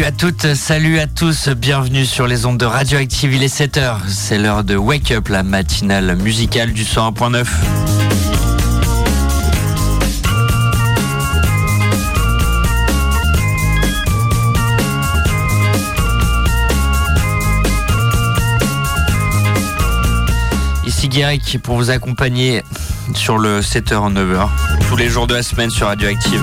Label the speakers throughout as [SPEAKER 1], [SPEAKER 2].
[SPEAKER 1] Salut à toutes, salut à tous, bienvenue sur les ondes de Radioactive, il est 7h, c'est l'heure de Wake Up, la matinale musicale du 101.9. Ici Guéric pour vous accompagner sur le 7h 9h, tous les jours de la semaine sur Radioactive.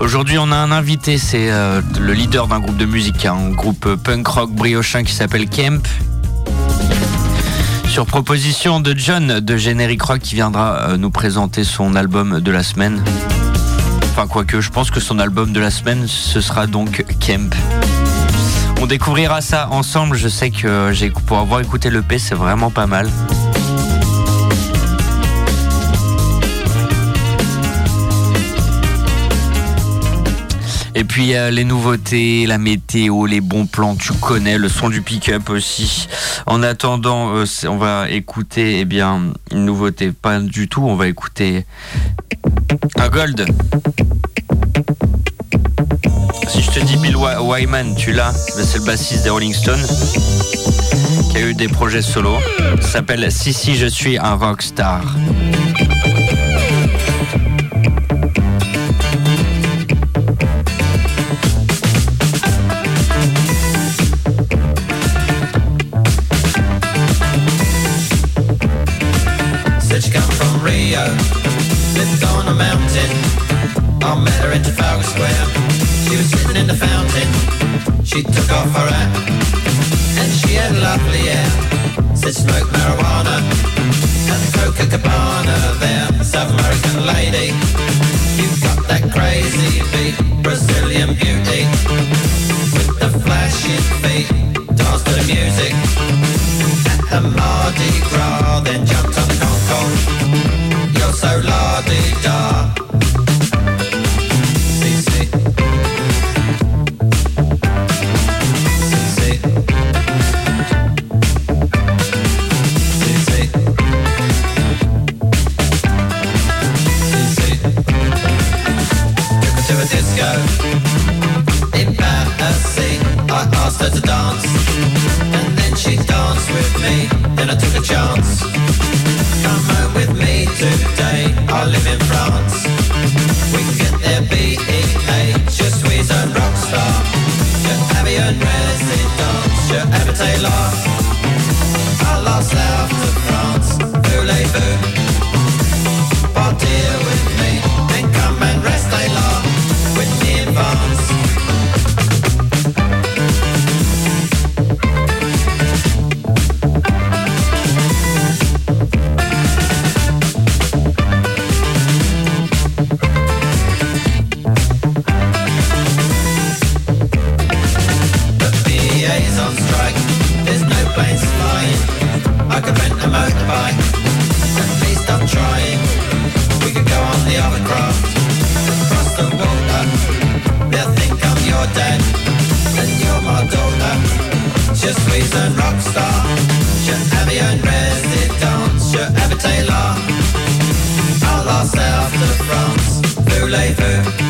[SPEAKER 1] Aujourd'hui, on a un invité, c'est euh, le leader d'un groupe de musique, hein, un groupe punk rock briochin qui s'appelle Kemp. Sur proposition de John de Générique Rock qui viendra euh, nous présenter son album de la semaine. Enfin, quoique, je pense que son album de la semaine, ce sera donc Kemp. On découvrira ça ensemble. Je sais que pour avoir écouté le P, c'est vraiment pas mal. Et puis les nouveautés, la météo, les bons plans, tu connais, le son du pick-up aussi. En attendant, euh, on va écouter eh bien une nouveauté, pas du tout, on va écouter un gold. Si je te dis Bill Wyman, tu l'as, c'est le bassiste des Rolling Stones qui a eu des projets solo. S'appelle Si si je suis un rockstar. lived I met her in Trafalgar Square. She was sitting in the fountain. She took off her hat and she had a lovely hair. Said smoke marijuana and Coca Cabana there. South American lady, you got that crazy beat, Brazilian beauty with the flashing feet. Dance to the music at the Mardi Gras, then jumped on the Concorde so la-di-da
[SPEAKER 2] me,
[SPEAKER 1] then I took a chance. Come home with me today, I live in France. We can get there, B-E-A, just we're rock star. Je avais résidence, je could rent a motorbike. And please stop trying. We could go on the other craft. Cross the border. They'll think I'm your dad. And you're my daughter. Je suis un rockstar. Je avais un résident. Je habitais là. À la south to France. Voulez-vous?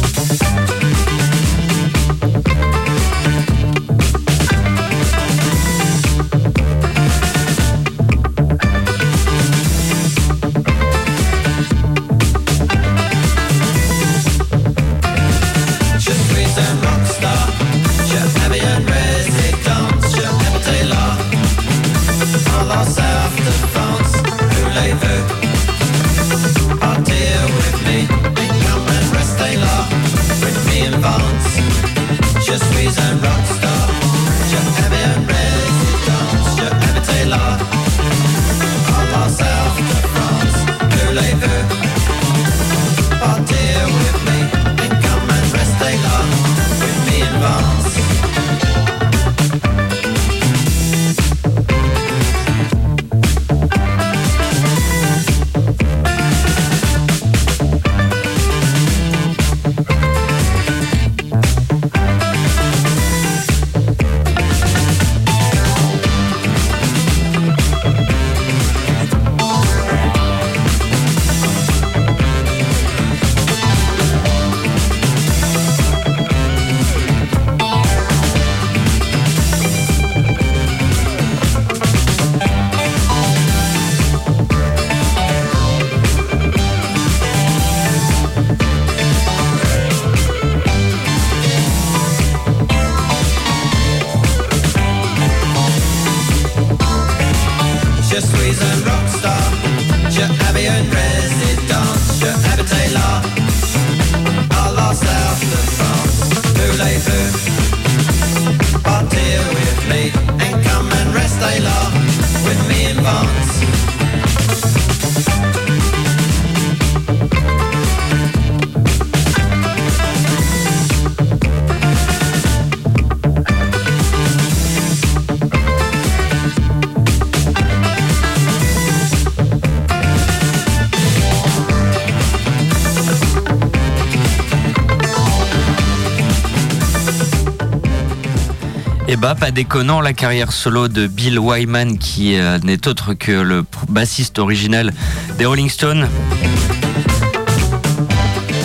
[SPEAKER 2] pas déconnant la carrière solo de Bill Wyman qui euh, n'est autre que le bassiste original des Rolling Stones.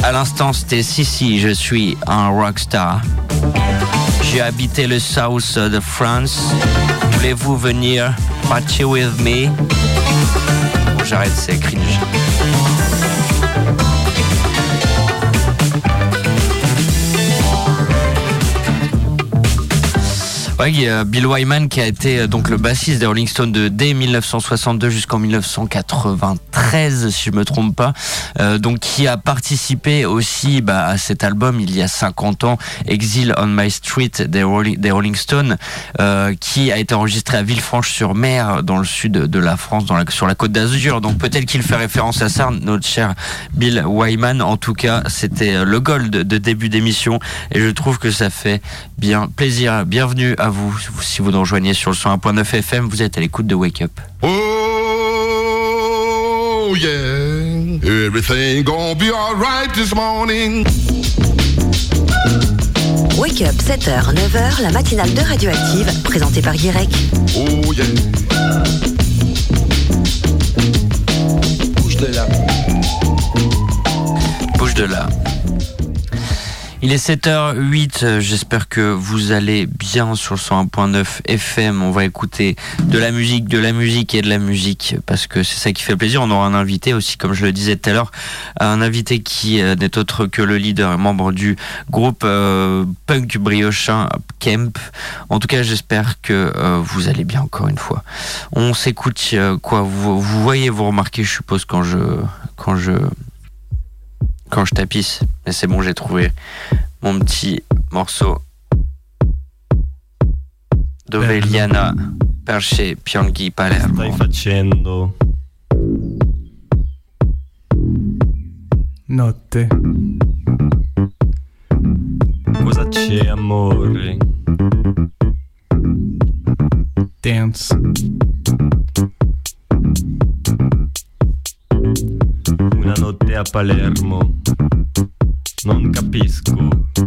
[SPEAKER 2] À l'instant c'était si si je suis un rockstar. J'ai habité le south de France. Voulez-vous venir party with me? J'arrête, c'est cringe. Ouais, Bill Wyman qui a été euh, donc le bassiste des Rolling Stones de dès 1962 jusqu'en 1993, si je me trompe pas. Euh, donc qui a participé aussi bah, à cet album il y a 50 ans, Exile on My Street des Rolling, des Rolling Stones, euh, qui a été enregistré à Villefranche-sur-Mer dans le sud de la France, sur la côte d'Azur. Donc peut-être qu'il fait référence à ça, notre cher Bill Wyman. En tout cas, c'était le gold de début d'émission et je trouve que ça fait bien plaisir. Bienvenue à vous. Si vous nous rejoignez sur le 101.9 FM, vous êtes à l'écoute de Wake Up.
[SPEAKER 3] Oh yeah, everything gonna be alright this morning.
[SPEAKER 4] Wake Up, 7h, 9h, la matinale de Radioactive, présentée par Guirec.
[SPEAKER 3] Oh yeah.
[SPEAKER 2] Bouge de là. Bouge de là. Il est 7h08, euh, j'espère que vous allez bien sur le 101.9 FM. On va écouter de la musique, de la musique et de la musique parce que c'est ça qui fait plaisir. On aura un invité aussi, comme je le disais tout à l'heure, un invité qui euh, n'est autre que le leader et membre du groupe euh, punk briochin Kemp. En tout cas, j'espère que vous allez bien encore une fois. On s'écoute quoi? Vous, vous voyez, vous remarquez, je suppose, quand je... Quand je quand je tapisse. Mais c'est bon, j'ai trouvé mon petit morceau dove Liana Perche Pianghi Palermo.
[SPEAKER 5] Stai facendo?
[SPEAKER 6] Notte.
[SPEAKER 5] Cosa c'è, amore?
[SPEAKER 6] Dance.
[SPEAKER 5] Una notte a Palermo. Non capisco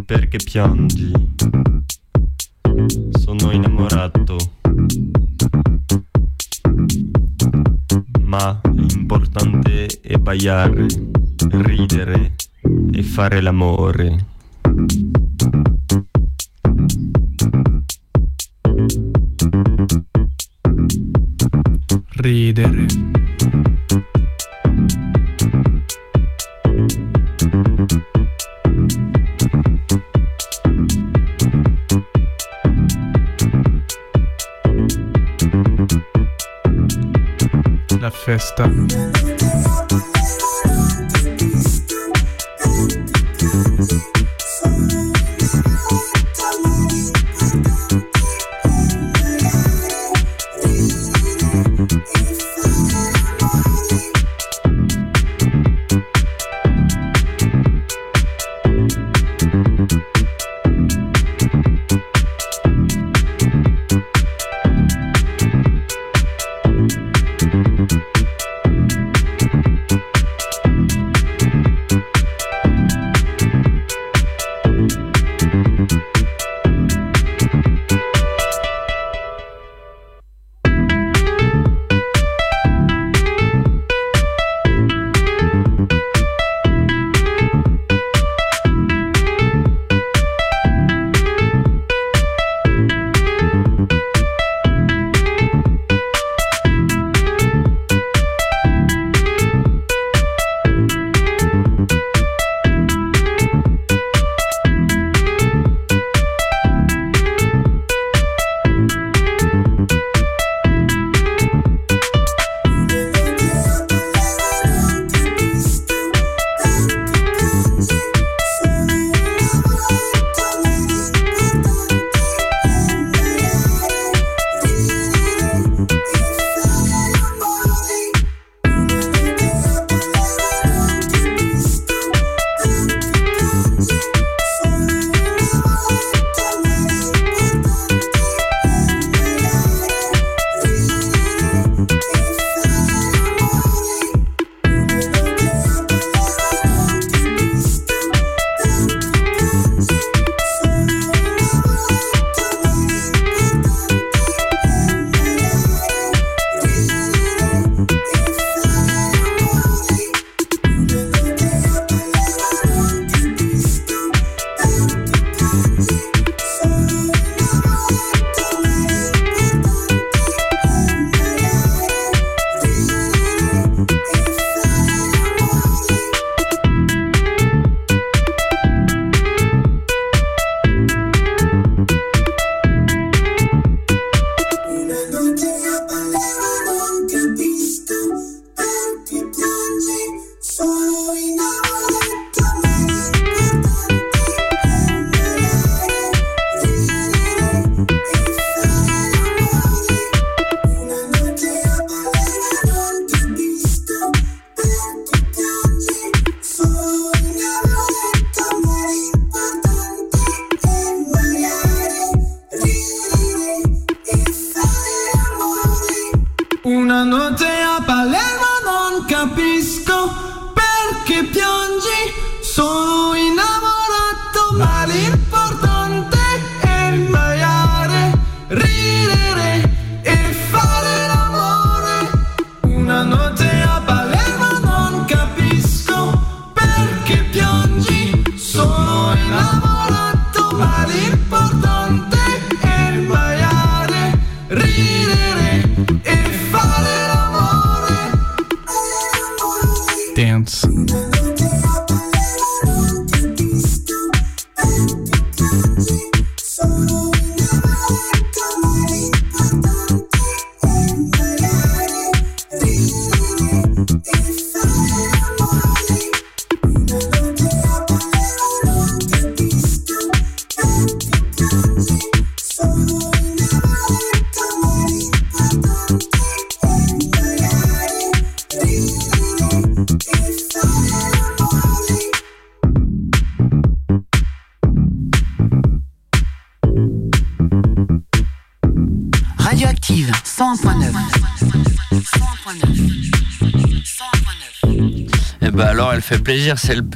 [SPEAKER 5] perché piangi. Sono innamorato. Ma l'importante è ballare, ridere e fare l'amore.
[SPEAKER 6] Ridere. Festa.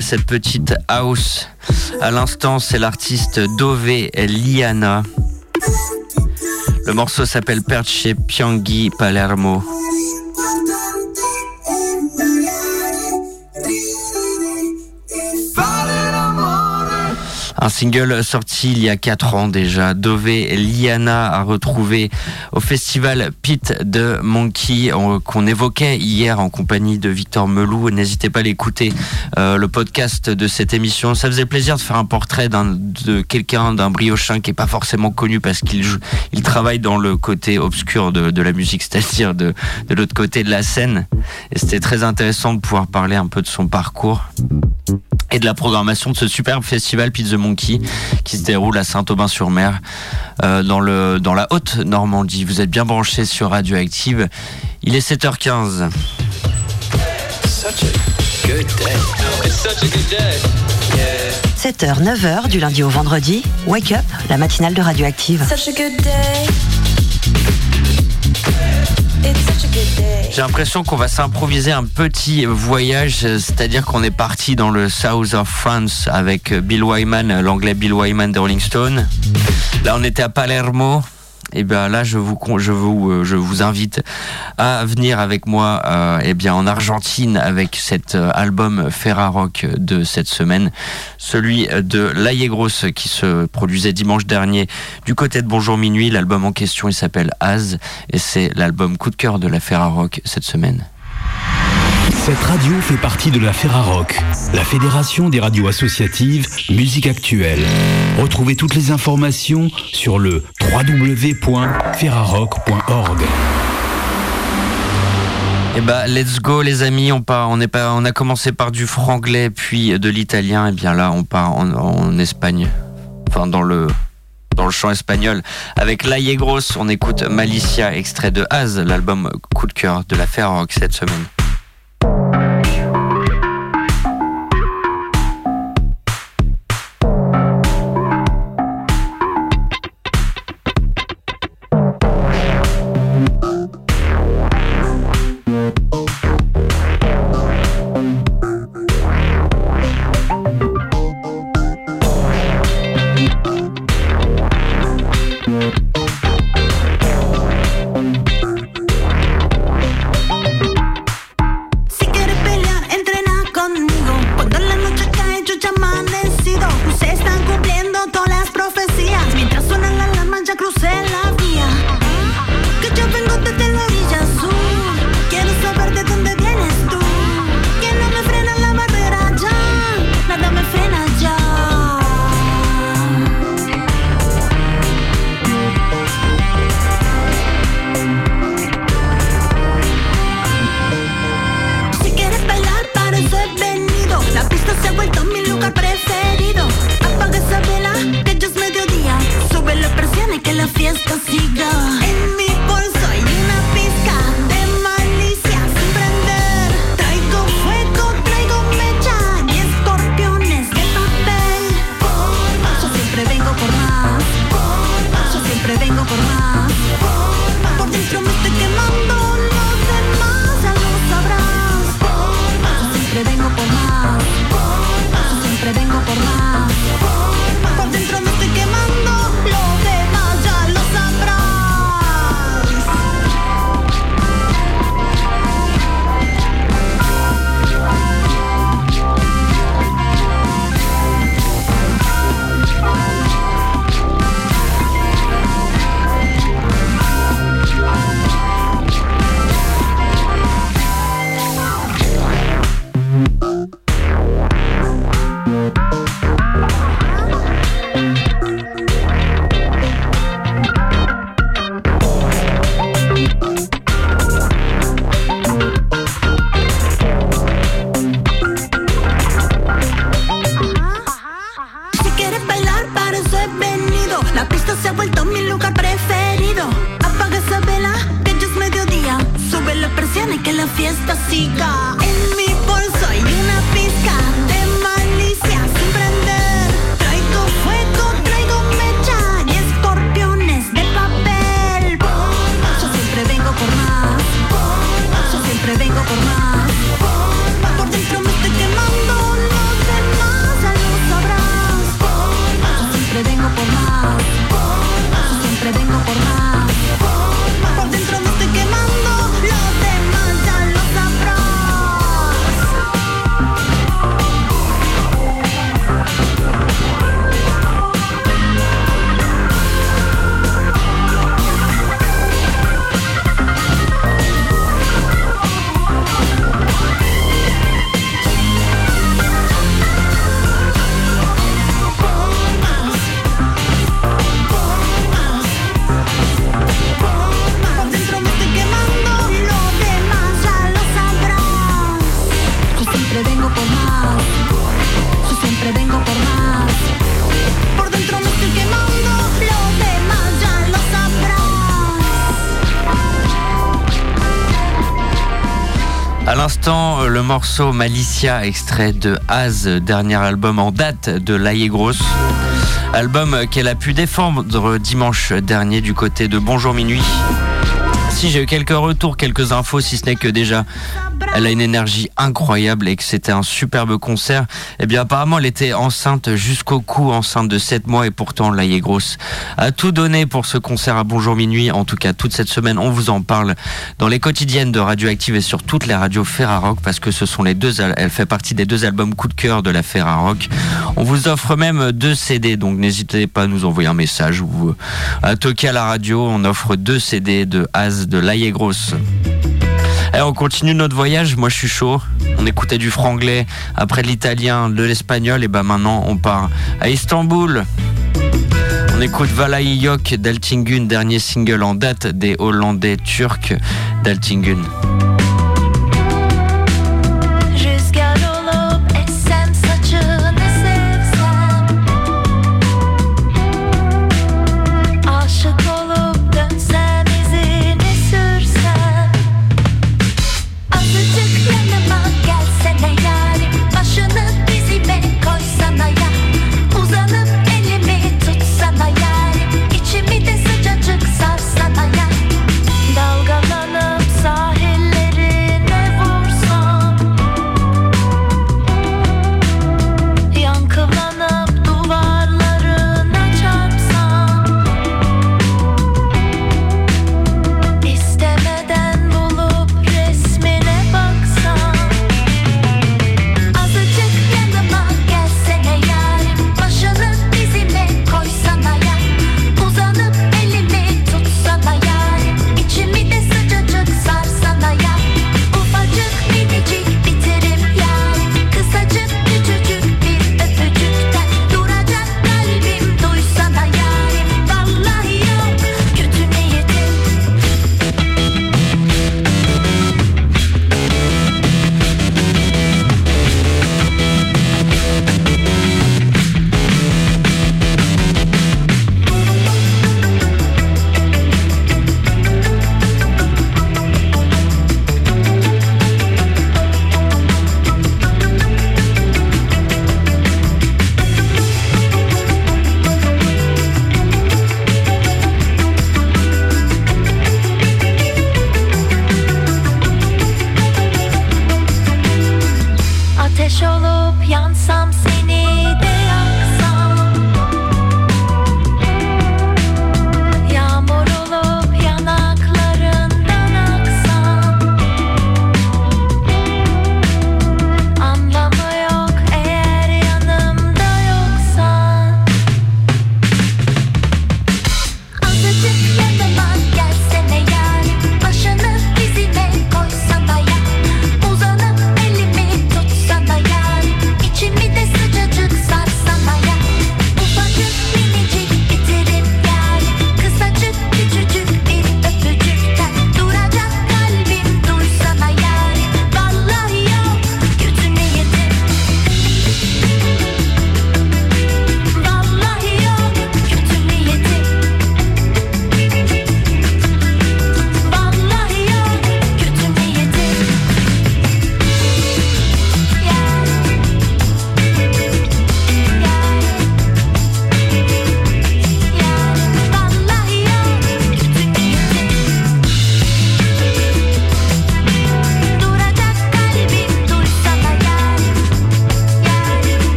[SPEAKER 2] Cette petite house. À l'instant, c'est l'artiste Dove Liana. Le morceau s'appelle Perche Pianghi Palermo. Un single sorti il y a 4 ans déjà. Dove Liana a retrouvé au festival Pit de Monkey on- qu'on évoquait hier en compagnie de Victor Melou. N'hésitez pas à l'écouter, euh, le podcast de cette émission. Ça faisait plaisir de faire un portrait d'un, de quelqu'un, d'un briochin qui est pas forcément connu parce qu'il il travaille dans le côté obscur de, de la musique, c'est-à-dire de, de l'autre côté de la scène. Et c'était très intéressant de pouvoir parler un peu de son parcours et de la programmation de ce superbe festival Pizza Monkey qui se déroule à Saint-Aubin-sur-Mer euh, dans, le, dans la haute Normandie. Vous êtes bien branchés sur Radioactive. Il est 7h15.
[SPEAKER 4] 7h, 9h du lundi au vendredi, Wake Up, la matinale de Radioactive.
[SPEAKER 7] Such a good day.
[SPEAKER 2] J'ai l'impression qu'on va s'improviser un petit voyage, c'est-à-dire qu'on est parti dans le South of France avec Bill Wyman, l'anglais Bill Wyman de Rolling Stone. Là, on était à Palermo. Et bien là, je vous, je vous, euh, je vous invite à venir avec moi, euh, eh bien en Argentine avec cet euh, album Ferrarock de cette semaine, celui de Laïe Grosse qui se produisait dimanche dernier du côté de Bonjour Minuit. L'album en question, il s'appelle Az et c'est l'album coup de cœur de la Ferrarock cette semaine.
[SPEAKER 8] Cette radio fait partie de la Ferrarock, la fédération des radios associatives Musique Actuelle. Retrouvez toutes les informations sur le www.ferrarock.org.
[SPEAKER 2] Et bah let's go les amis, on part, on est pas, on a commencé par du franglais puis de l'italien et bien là on part en, Espagne, enfin dans le dans le chant espagnol avec La Grosse, on écoute Malicia extrait de Az, l'album coup de cœur de la Ferrock cette semaine.
[SPEAKER 7] Morceau Malicia, extrait de Az, dernier album en date de Laïe Grosse. Album qu'elle a pu défendre dimanche dernier du côté de Bonjour Minuit. Si j'ai eu quelques retours, quelques infos, si ce n'est que déjà elle a une énergie incroyable et que c'était un superbe concert. Eh bien, apparemment, elle était enceinte jusqu'au cou, enceinte de 7 mois et pourtant, la grosse a tout donné pour ce concert à Bonjour Minuit. En tout cas, toute cette semaine, on vous en parle dans les quotidiennes de Radioactive et sur toutes les radios Ferrarock parce que ce sont les deux, elle fait partie des deux albums coup de cœur de la Ferrarock. On vous offre même deux CD, donc n'hésitez pas à nous envoyer un message ou à toquer à la radio. On offre deux CD de Az de La Grosse. Et on continue notre voyage. Moi, je suis chaud. On écoutait du franglais, après l'italien, de l'espagnol, et ben maintenant, on part à Istanbul. On écoute Valaï Yok d'Altingun, dernier single en date des Hollandais turcs d'Altingun.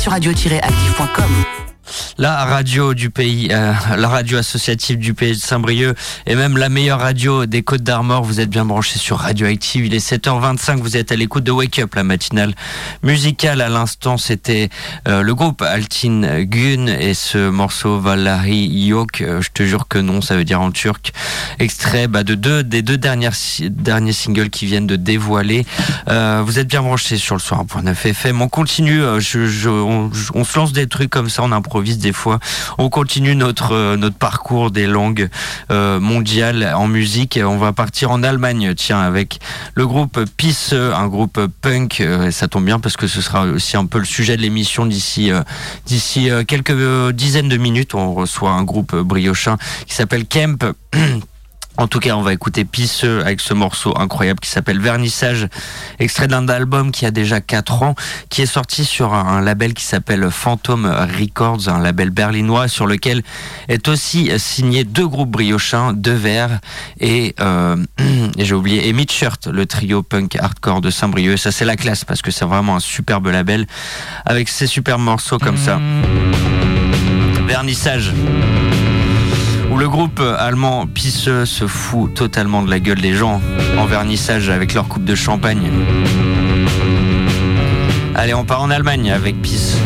[SPEAKER 9] Sur le
[SPEAKER 2] radio du pays, euh, la radio associative du pays de Saint-Brieuc et même la meilleure radio des Côtes d'Armor. Vous êtes bien branchés sur Radioactive. Il est 7h25. Vous êtes à l'écoute de Wake Up, la matinale musicale. À l'instant, c'était euh, le groupe Altin Gun et ce morceau Valari Yok. Euh, je te jure que non, ça veut dire en turc. Extrait bah, de deux des deux dernières derniers singles qui viennent de dévoiler. Euh, vous êtes bien branchés sur le soir 1.9 FM. On continue. euh, je- on, je- on se lance des trucs comme ça, on improvise des fois. On continue notre euh, notre parcours des langues euh, mondiales en musique. On va partir en Allemagne, tiens, avec le groupe Peace, un groupe punk. Euh, ça tombe bien parce que ce sera aussi un peu le sujet de l'émission d'ici d'ici quelques dizaines de minutes. On reçoit un groupe briochin qui s'appelle Kemp. En tout cas, on va écouter Pisseux avec ce morceau incroyable qui s'appelle Vernissage, extrait d'un album qui a déjà 4 ans, qui est sorti sur un, label qui s'appelle Phantom Records, un label berlinois sur lequel est aussi signé deux groupes briochins, Deux Verts et, euh, et j'ai oublié, et Midshirt, le trio punk hardcore de Saint-Brieuc. Et Ça, c'est la classe parce que c'est vraiment un superbe label avec ces super morceaux comme ça. Vernissage où le groupe allemand Pisseux se fout totalement de la gueule des gens en vernissage avec leur coupe de champagne. Allez, on part en Allemagne avec Pisse.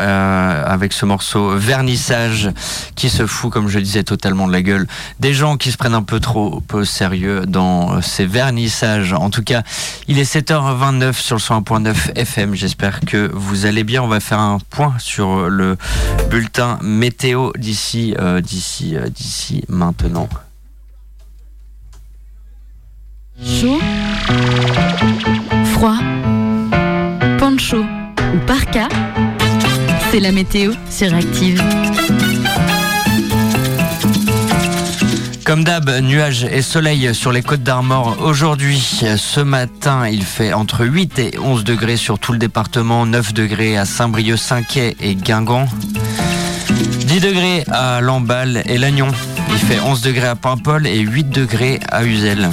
[SPEAKER 2] Euh, avec ce morceau Vernissage qui se fout, comme je disais, totalement de la gueule des gens qui se prennent un peu trop peu sérieux dans euh, ces vernissages. En tout cas, il est 7h29 sur le 101.9 FM. J'espère que vous allez bien. On va faire un point sur le bulletin météo d'ici, euh, d'ici, euh, d'ici maintenant.
[SPEAKER 10] Chaud, froid, c'est la météo sur Active.
[SPEAKER 2] Comme d'hab, nuages et soleil sur les côtes d'Armor aujourd'hui. Ce matin, il fait entre 8 et 11 degrés sur tout le département, 9 degrés à Saint-Brieuc, Saint-Quay et Guingamp. 10 degrés à Lamballe et Lannion. Il fait 11 degrés à Paimpol et 8 degrés à Uzel.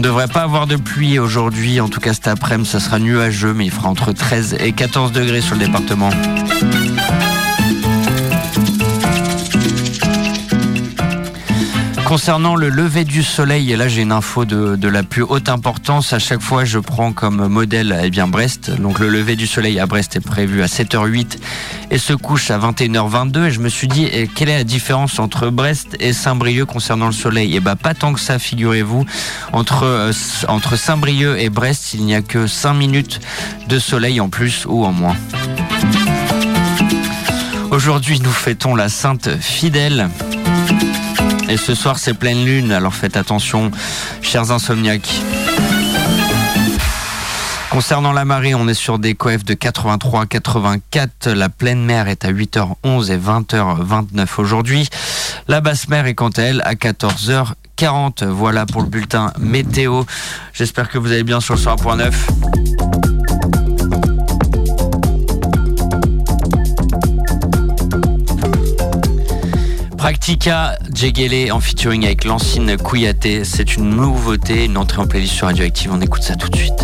[SPEAKER 2] Ne devrait pas avoir de pluie aujourd'hui, en tout cas cet après-midi, ça sera nuageux, mais il fera entre 13 et 14 degrés sur le département. Concernant le lever du soleil, et là j'ai une info de, la plus haute importance. À chaque fois, je prends comme modèle eh bien Brest. Donc le lever du soleil à Brest est prévu à 7h08 et se couche à 21h22. Et je me suis dit, eh, quelle est la différence entre Brest et Saint-Brieuc concernant le soleil? Eh ben pas tant que ça, figurez-vous. Entre, euh, entre Saint-Brieuc et Brest, il n'y a que 5 minutes de soleil en plus ou en moins. Aujourd'hui, nous fêtons la Sainte Fidèle. Et ce soir, c'est pleine lune, alors faites attention, chers insomniaques. Concernant la marée, on est sur des coefs de 83-84. La pleine mer est à 8h11 et 20h29 aujourd'hui. La basse mer est quant à elle à 14h40. Voilà pour le bulletin météo. J'espère que vous allez bien sur le 100.9. Practica Djegele en featuring avec Lancine Kouyaté. C'est une nouveauté, une entrée en playlist sur Radioactive. On écoute ça tout de suite.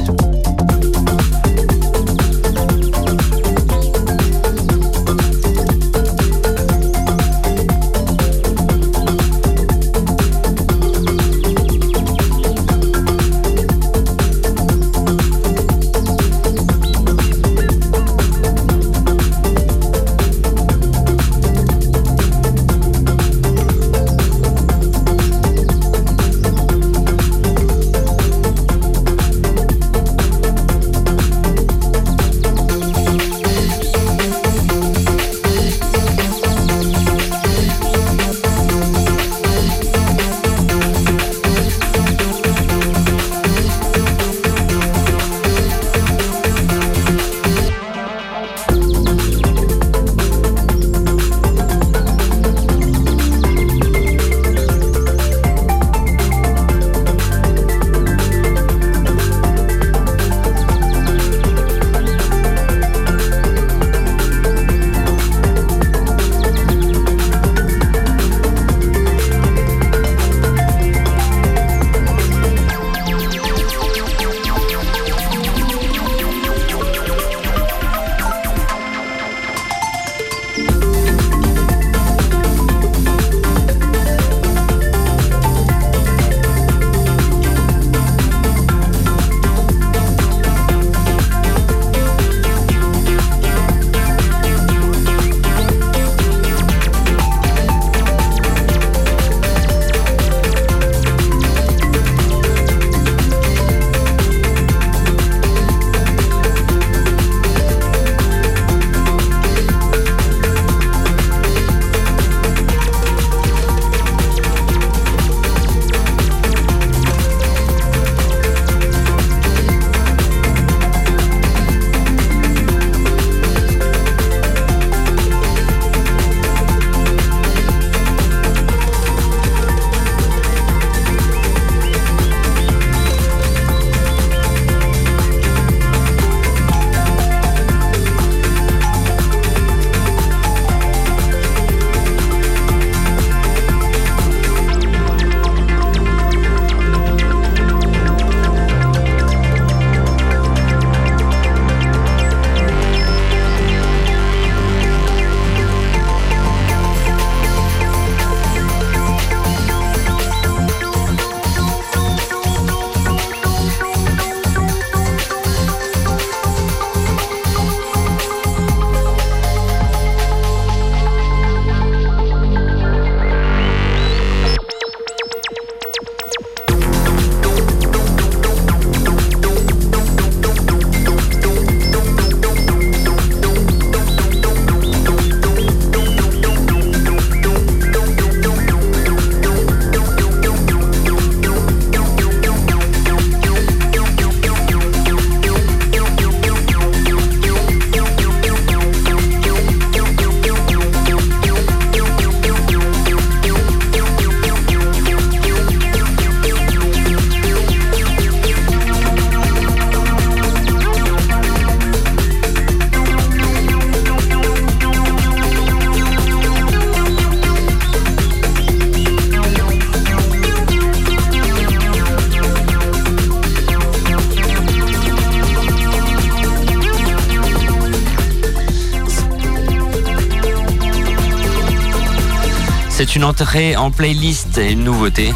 [SPEAKER 2] Une entrée en playlist et une nouveauté.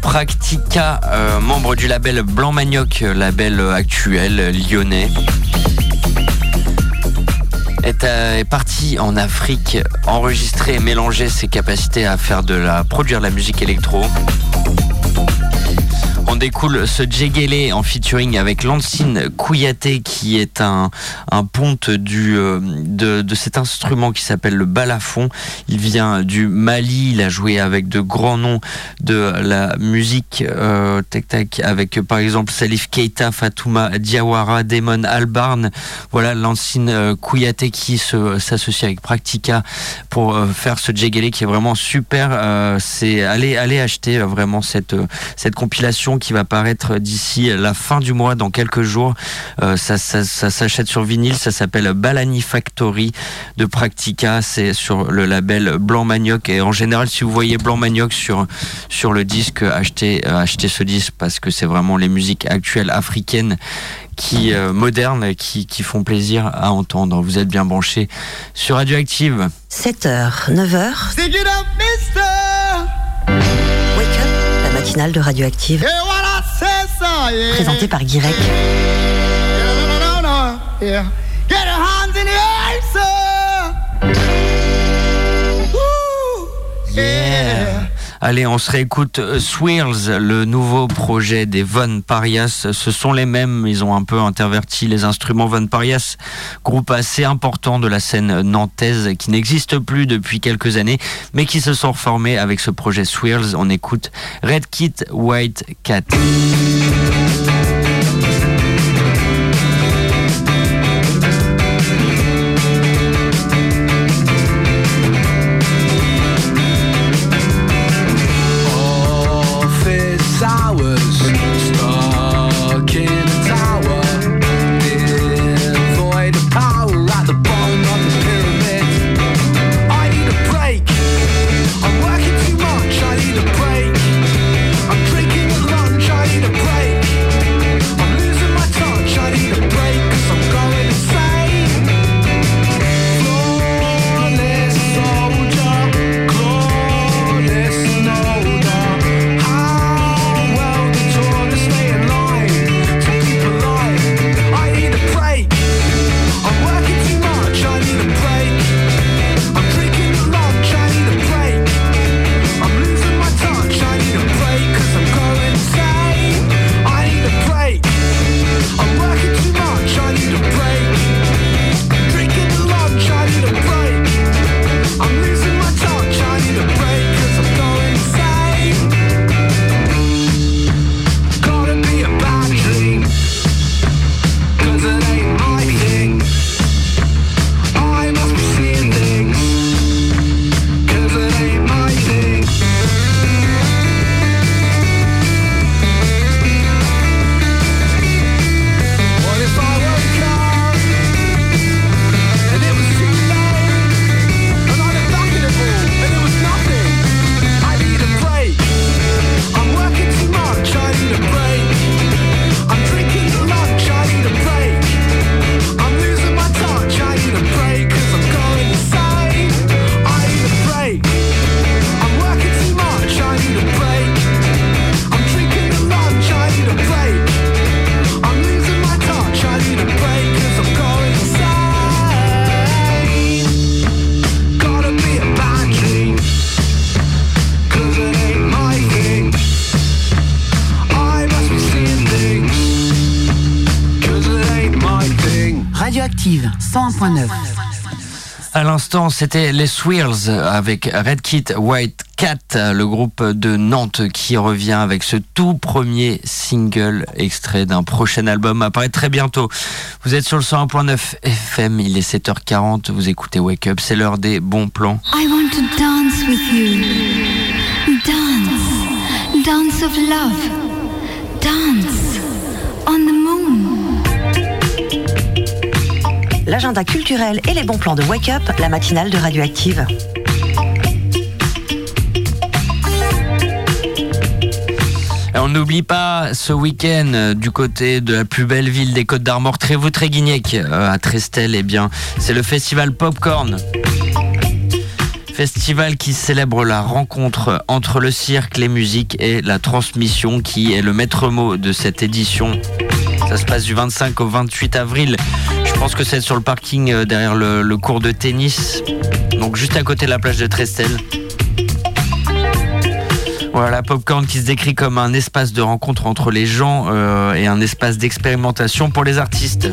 [SPEAKER 2] Practica, euh, membre du label Blanc Manioc, label actuel lyonnais, est, euh, est parti en Afrique enregistrer et mélanger ses capacités à faire de la produire de la musique électro. On découle ce Djegele en featuring avec Lancine Kouyaté qui est un, un ponte du, euh, de, cet instrument qui s'appelle le balafon. Il vient du Mali, il a joué avec de grands noms de la musique euh, tac avec par exemple Salif Keita, Fatouma Diawara, Damon Albarn. Voilà Lancine euh, qui s'associe avec Practica pour euh, faire ce Djegele qui est vraiment super. Euh, c'est allez allez acheter vraiment cette cette compilation qui va paraître d'ici la fin du mois dans quelques jours. Ça ça, ça s'achète sur vinyle, ça s'appelle Balani Factory de Practica, c'est sur le label Blanc Manioc et en général si vous voyez Blanc Manioc sur sur le disque, achetez euh, achetez ce disque parce que c'est vraiment les musiques actuelles africaines qui euh, modernes qui, qui font plaisir à entendre. Vous êtes bien branchés sur Radioactive.
[SPEAKER 4] 7h, 9h,
[SPEAKER 1] Stick it up, mister.
[SPEAKER 4] Wake Up, la matinale de Radioactive, présentée par Guirec.
[SPEAKER 1] Yeah. Get your hands in the air, sir. Woo. Yeah.
[SPEAKER 2] Allez, on se réécoute euh, Swirls, le nouveau projet des Von Parias. Ce sont les mêmes, ils ont un peu interverti les instruments Von Parias, groupe assez important de la scène nantaise qui n'existe plus depuis quelques années, mais qui se sont reformés avec ce projet Swirls. On écoute Red Kit, White Cat.
[SPEAKER 9] Radioactive 101.9.
[SPEAKER 2] À l'instant, c'était les Swirls avec Red Kit White Cat, le groupe de Nantes qui revient avec ce tout premier single extrait d'un prochain album apparaît très bientôt. Vous êtes sur le 101.9 FM, il est 7h40, vous écoutez Wake Up, c'est l'heure des bons plans.
[SPEAKER 10] I want to dance with you. Dance. Dance of love.
[SPEAKER 4] L'agenda culturel et les bons plans de Wake Up, la matinale de Radioactive.
[SPEAKER 2] On n'oublie pas ce week-end euh, du côté de la plus belle ville des Côtes d'Armor, Trévoux-Tréguignec, euh, à Trestel, eh bien, c'est le festival Popcorn. Festival qui célèbre la rencontre entre le cirque, les musiques et la transmission qui est le maître mot de cette édition. Ça se passe du 25 au 28 avril. Je pense que c'est sur le parking euh, derrière le, cours de tennis. Donc juste à côté de la plage de Trestel. Voilà, Popcorn qui se décrit comme un espace de rencontre entre les gens euh, et un espace d'expérimentation pour les artistes.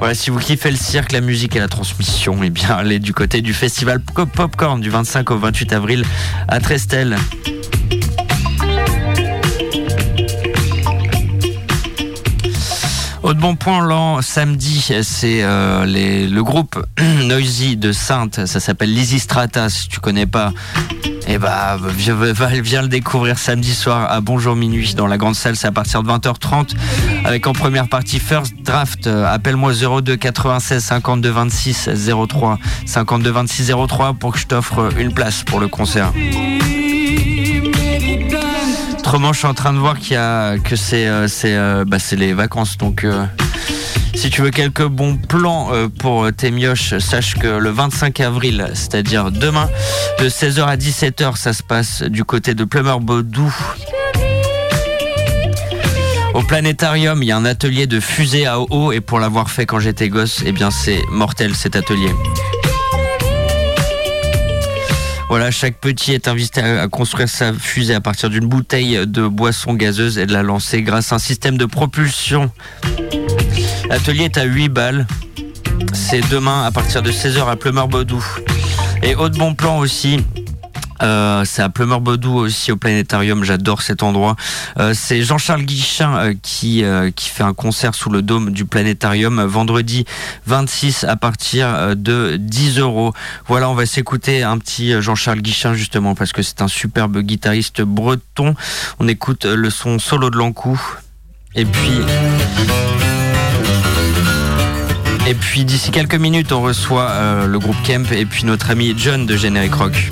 [SPEAKER 2] Voilà, si vous kiffez le cirque, la musique et la transmission, eh bien allez du côté du festival Pop- Popcorn du 25 au 28 avril à Trestel. Autre bon point, l'an samedi, c'est euh, le groupe Noisy de Sainte, ça s'appelle Lizzy Strata, si tu connais pas. Et bah, viens le découvrir samedi soir à Bonjour Minuit dans la grande salle, c'est à partir de 20h30 avec en première partie First Draft. Euh, Appelle-moi 02 96 52 26 03 52 26 03 pour que je t'offre une place pour le concert. Autrement, je suis en train de voir qu'il y que c'est euh, euh, bah, c'est les vacances donc. euh, si tu veux quelques bons plans pour tes mioches, sache que le 25 avril, c'est-à-dire demain, de 16h à 17h, ça se passe du côté de Plumeur-Baudou. Au planétarium, il y a un atelier de fusée à eau et pour l'avoir fait quand j'étais gosse, eh bien c'est mortel cet atelier. Voilà, chaque petit est invité à construire sa fusée à partir d'une bouteille de boisson gazeuse et de la lancer grâce à un système de propulsion. L'atelier est à 8 balles. C'est demain à partir de 16h à Plumeur-Baudou. Et autre bon plan aussi. Euh, c'est à Plumeur-Baudou aussi au planétarium, j'adore cet endroit. Euh, c'est Jean-Charles Guichin euh, qui, qui fait un concert sous le dôme du planétarium vendredi 26 à partir de 10 euros. Voilà, on va s'écouter un petit Jean-Charles Guichin justement parce que c'est un superbe guitariste breton. On écoute le son solo de l'Ancou. Et puis... Et puis d'ici quelques minutes, on reçoit le groupe Kemp et puis notre ami John de Générique Rock.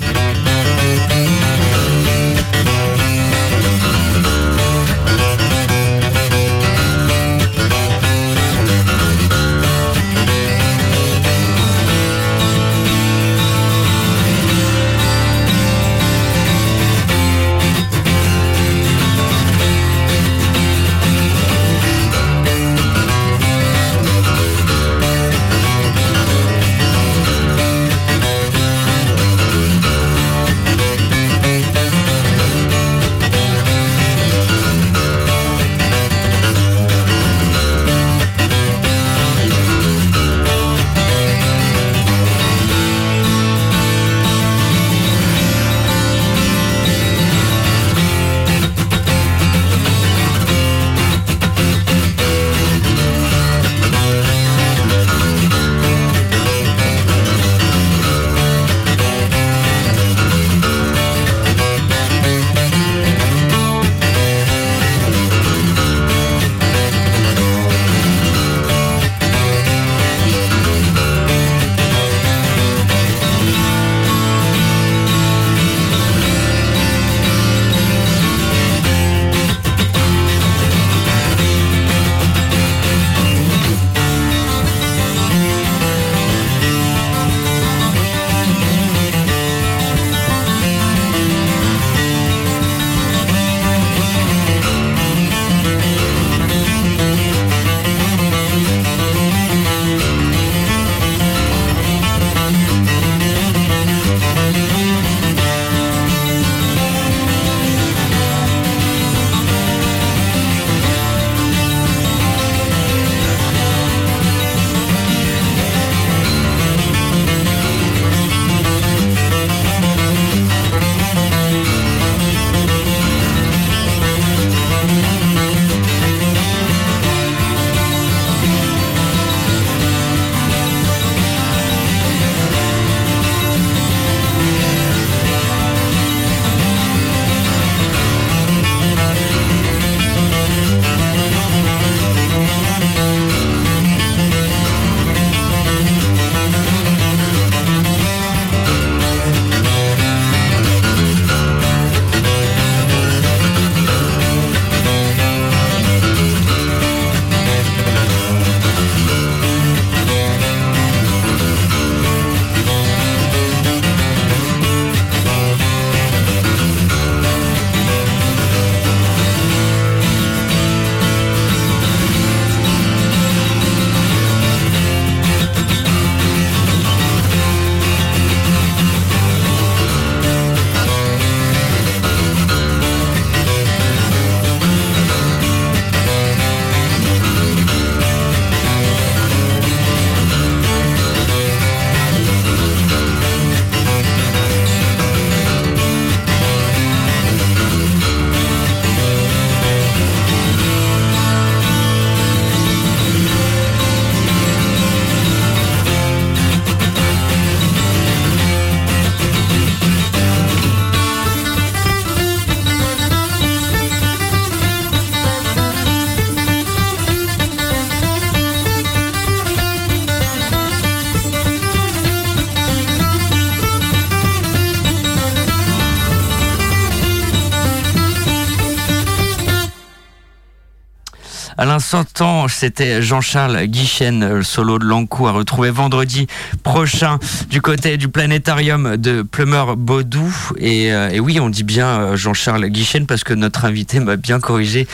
[SPEAKER 2] 60 ans. C'était Jean-Charles Guichen, solo de Lancou, à retrouver vendredi prochain du côté du planétarium de Plumeur-Baudou. Et, euh, oui, on dit bien euh, Jean-Charles Guichen parce que notre invité m'a bien corrigé.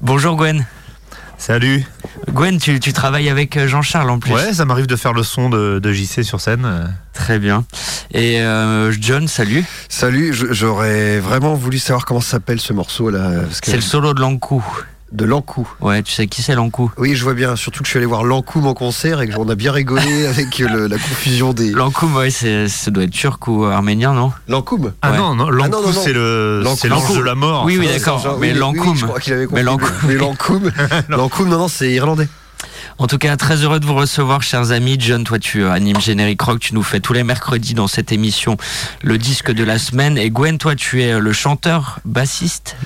[SPEAKER 2] Bonjour Gwen.
[SPEAKER 11] Salut.
[SPEAKER 2] Gwen, tu, travailles avec euh, Jean-Charles en plus.
[SPEAKER 11] Ouais, ça m'arrive de faire le son de, JC sur scène.
[SPEAKER 2] Très bien. Et John, salut.
[SPEAKER 12] Salut, j'aurais vraiment voulu savoir comment s'appelle ce morceau là.
[SPEAKER 2] C'est le solo de Lancou.
[SPEAKER 12] De Lankou.
[SPEAKER 2] Ouais, tu sais qui c'est Lankou
[SPEAKER 12] Oui, je vois bien. Surtout que je suis allé voir Lankou en concert et qu'on a bien rigolé avec le- la confusion des.
[SPEAKER 2] Lankoum, ouais, c'est- ça doit être turc ou arménien, non
[SPEAKER 12] Lankoum
[SPEAKER 11] Ah
[SPEAKER 2] Ouais.
[SPEAKER 11] non, non, Lankou,
[SPEAKER 12] non, non, non.
[SPEAKER 11] c'est le c'est l'ange de la mort.
[SPEAKER 2] Oui, oui, d'accord.
[SPEAKER 12] Genre,
[SPEAKER 2] mais
[SPEAKER 12] oui, oui,
[SPEAKER 2] Lankoum.
[SPEAKER 12] je crois qu'il avait
[SPEAKER 2] Mais
[SPEAKER 12] compris.
[SPEAKER 2] Lankoum.
[SPEAKER 12] Mais Lankoum, Lankoum, non, non, c'est irlandais.
[SPEAKER 2] En tout cas, très heureux de vous recevoir, chers amis. John, toi, tu euh, animes Générique Rock. Tu nous fais tous les mercredis dans cette émission le disque de la semaine. Et Gwen, toi, tu es euh, le chanteur, bassiste.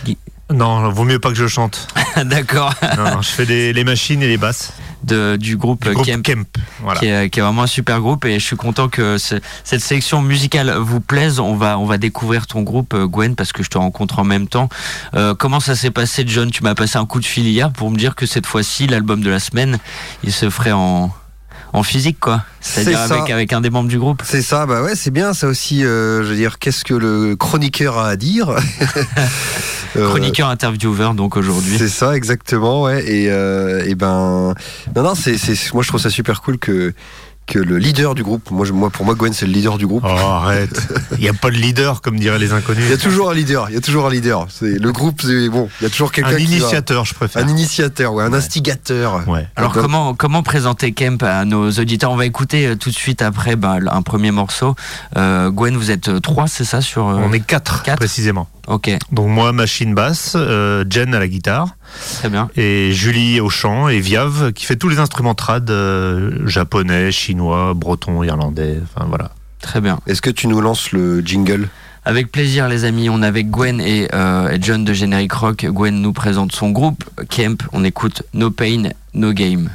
[SPEAKER 11] Non, vaut mieux pas que je chante.
[SPEAKER 2] D'accord.
[SPEAKER 11] Non, non, je fais des, les machines et les basses.
[SPEAKER 2] De, du groupe,
[SPEAKER 11] Du groupe
[SPEAKER 2] Kemp,
[SPEAKER 11] Kemp. Voilà.
[SPEAKER 2] qui, est, qui est vraiment un super groupe. Et je suis content que ce- cette sélection musicale vous plaise. On va, on va découvrir ton groupe, euh, Gwen, parce que je te rencontre en même temps. Euh, comment ça s'est passé, John? Tu m'as passé un coup de fil hier pour me dire que cette fois-ci, l'album de la semaine, il se ferait en, en physique, quoi. C'est-à-dire avec, avec un des membres du groupe.
[SPEAKER 12] C'est ça, bah ouais, c'est bien ça aussi. euh, je veux dire, qu'est-ce que le chroniqueur a à dire Euh,
[SPEAKER 2] Chroniqueur intervieweur, donc aujourd'hui.
[SPEAKER 12] C'est ça, exactement, ouais. Et, euh, et ben, non, non, c'est, c'est, moi je trouve ça super cool que que le leader du groupe, moi, je- moi pour moi Gwen c'est le leader du groupe.
[SPEAKER 11] Oh, arrête. Il n'y a pas de leader, comme diraient les inconnus.
[SPEAKER 12] Il y a toujours un leader, il y a toujours un leader. C'est le groupe, c'est bon, il y a toujours quelqu'un
[SPEAKER 11] Un
[SPEAKER 12] qui va-
[SPEAKER 11] initiateur, je préfère.
[SPEAKER 12] un initiateur, ouais, un instigateur.
[SPEAKER 11] Ouais.
[SPEAKER 2] Alors
[SPEAKER 12] Donc,
[SPEAKER 2] comment comment présenter Kemp à nos auditeurs? On va écouter euh, tout de suite après bah, un premier morceau. Euh, Gwen, vous êtes euh, trois, c'est ça sur
[SPEAKER 11] On est quatre,
[SPEAKER 2] Quatre?
[SPEAKER 11] précisément.
[SPEAKER 2] Ok,
[SPEAKER 11] Donc moi, machine basse, euh, Jen à la guitare,
[SPEAKER 2] très bien.
[SPEAKER 11] et Julie au chant, et Viave qui fait tous les instruments trad euh, japonais, chinois, breton, irlandais, enfin voilà.
[SPEAKER 2] Très bien.
[SPEAKER 12] Est-ce que tu nous lances le jingle?
[SPEAKER 2] Avec plaisir, les amis. On est avec Gwen et, euh, et John de Générique Rock. Gwen nous présente son groupe Kemp. On écoute No Pain, No Game.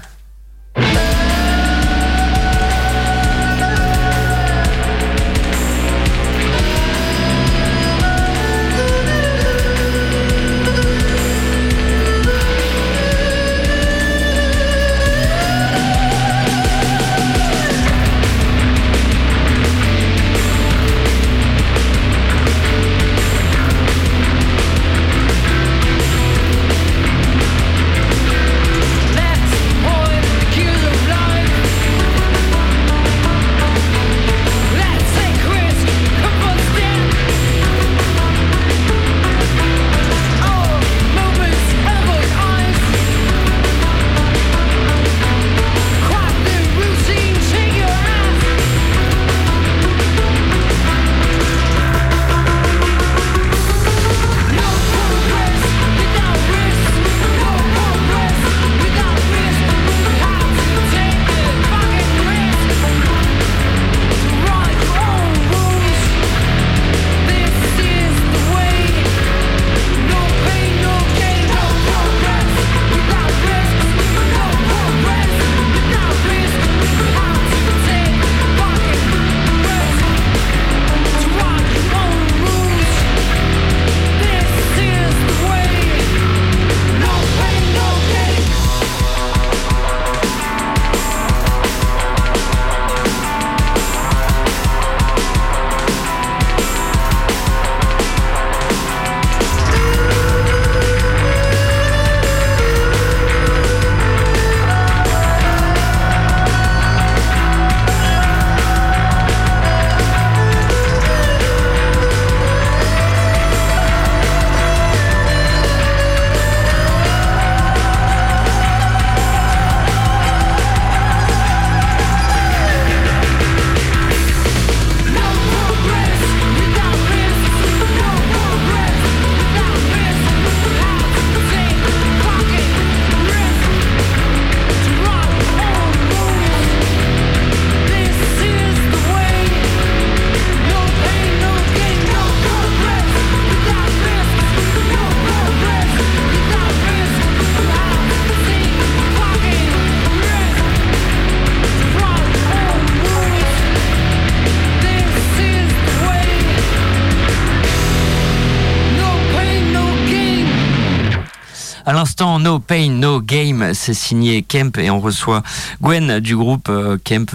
[SPEAKER 2] L'instant, No Pain, No Game, c'est signé Kemp et on reçoit Gwen du groupe euh, Kemp.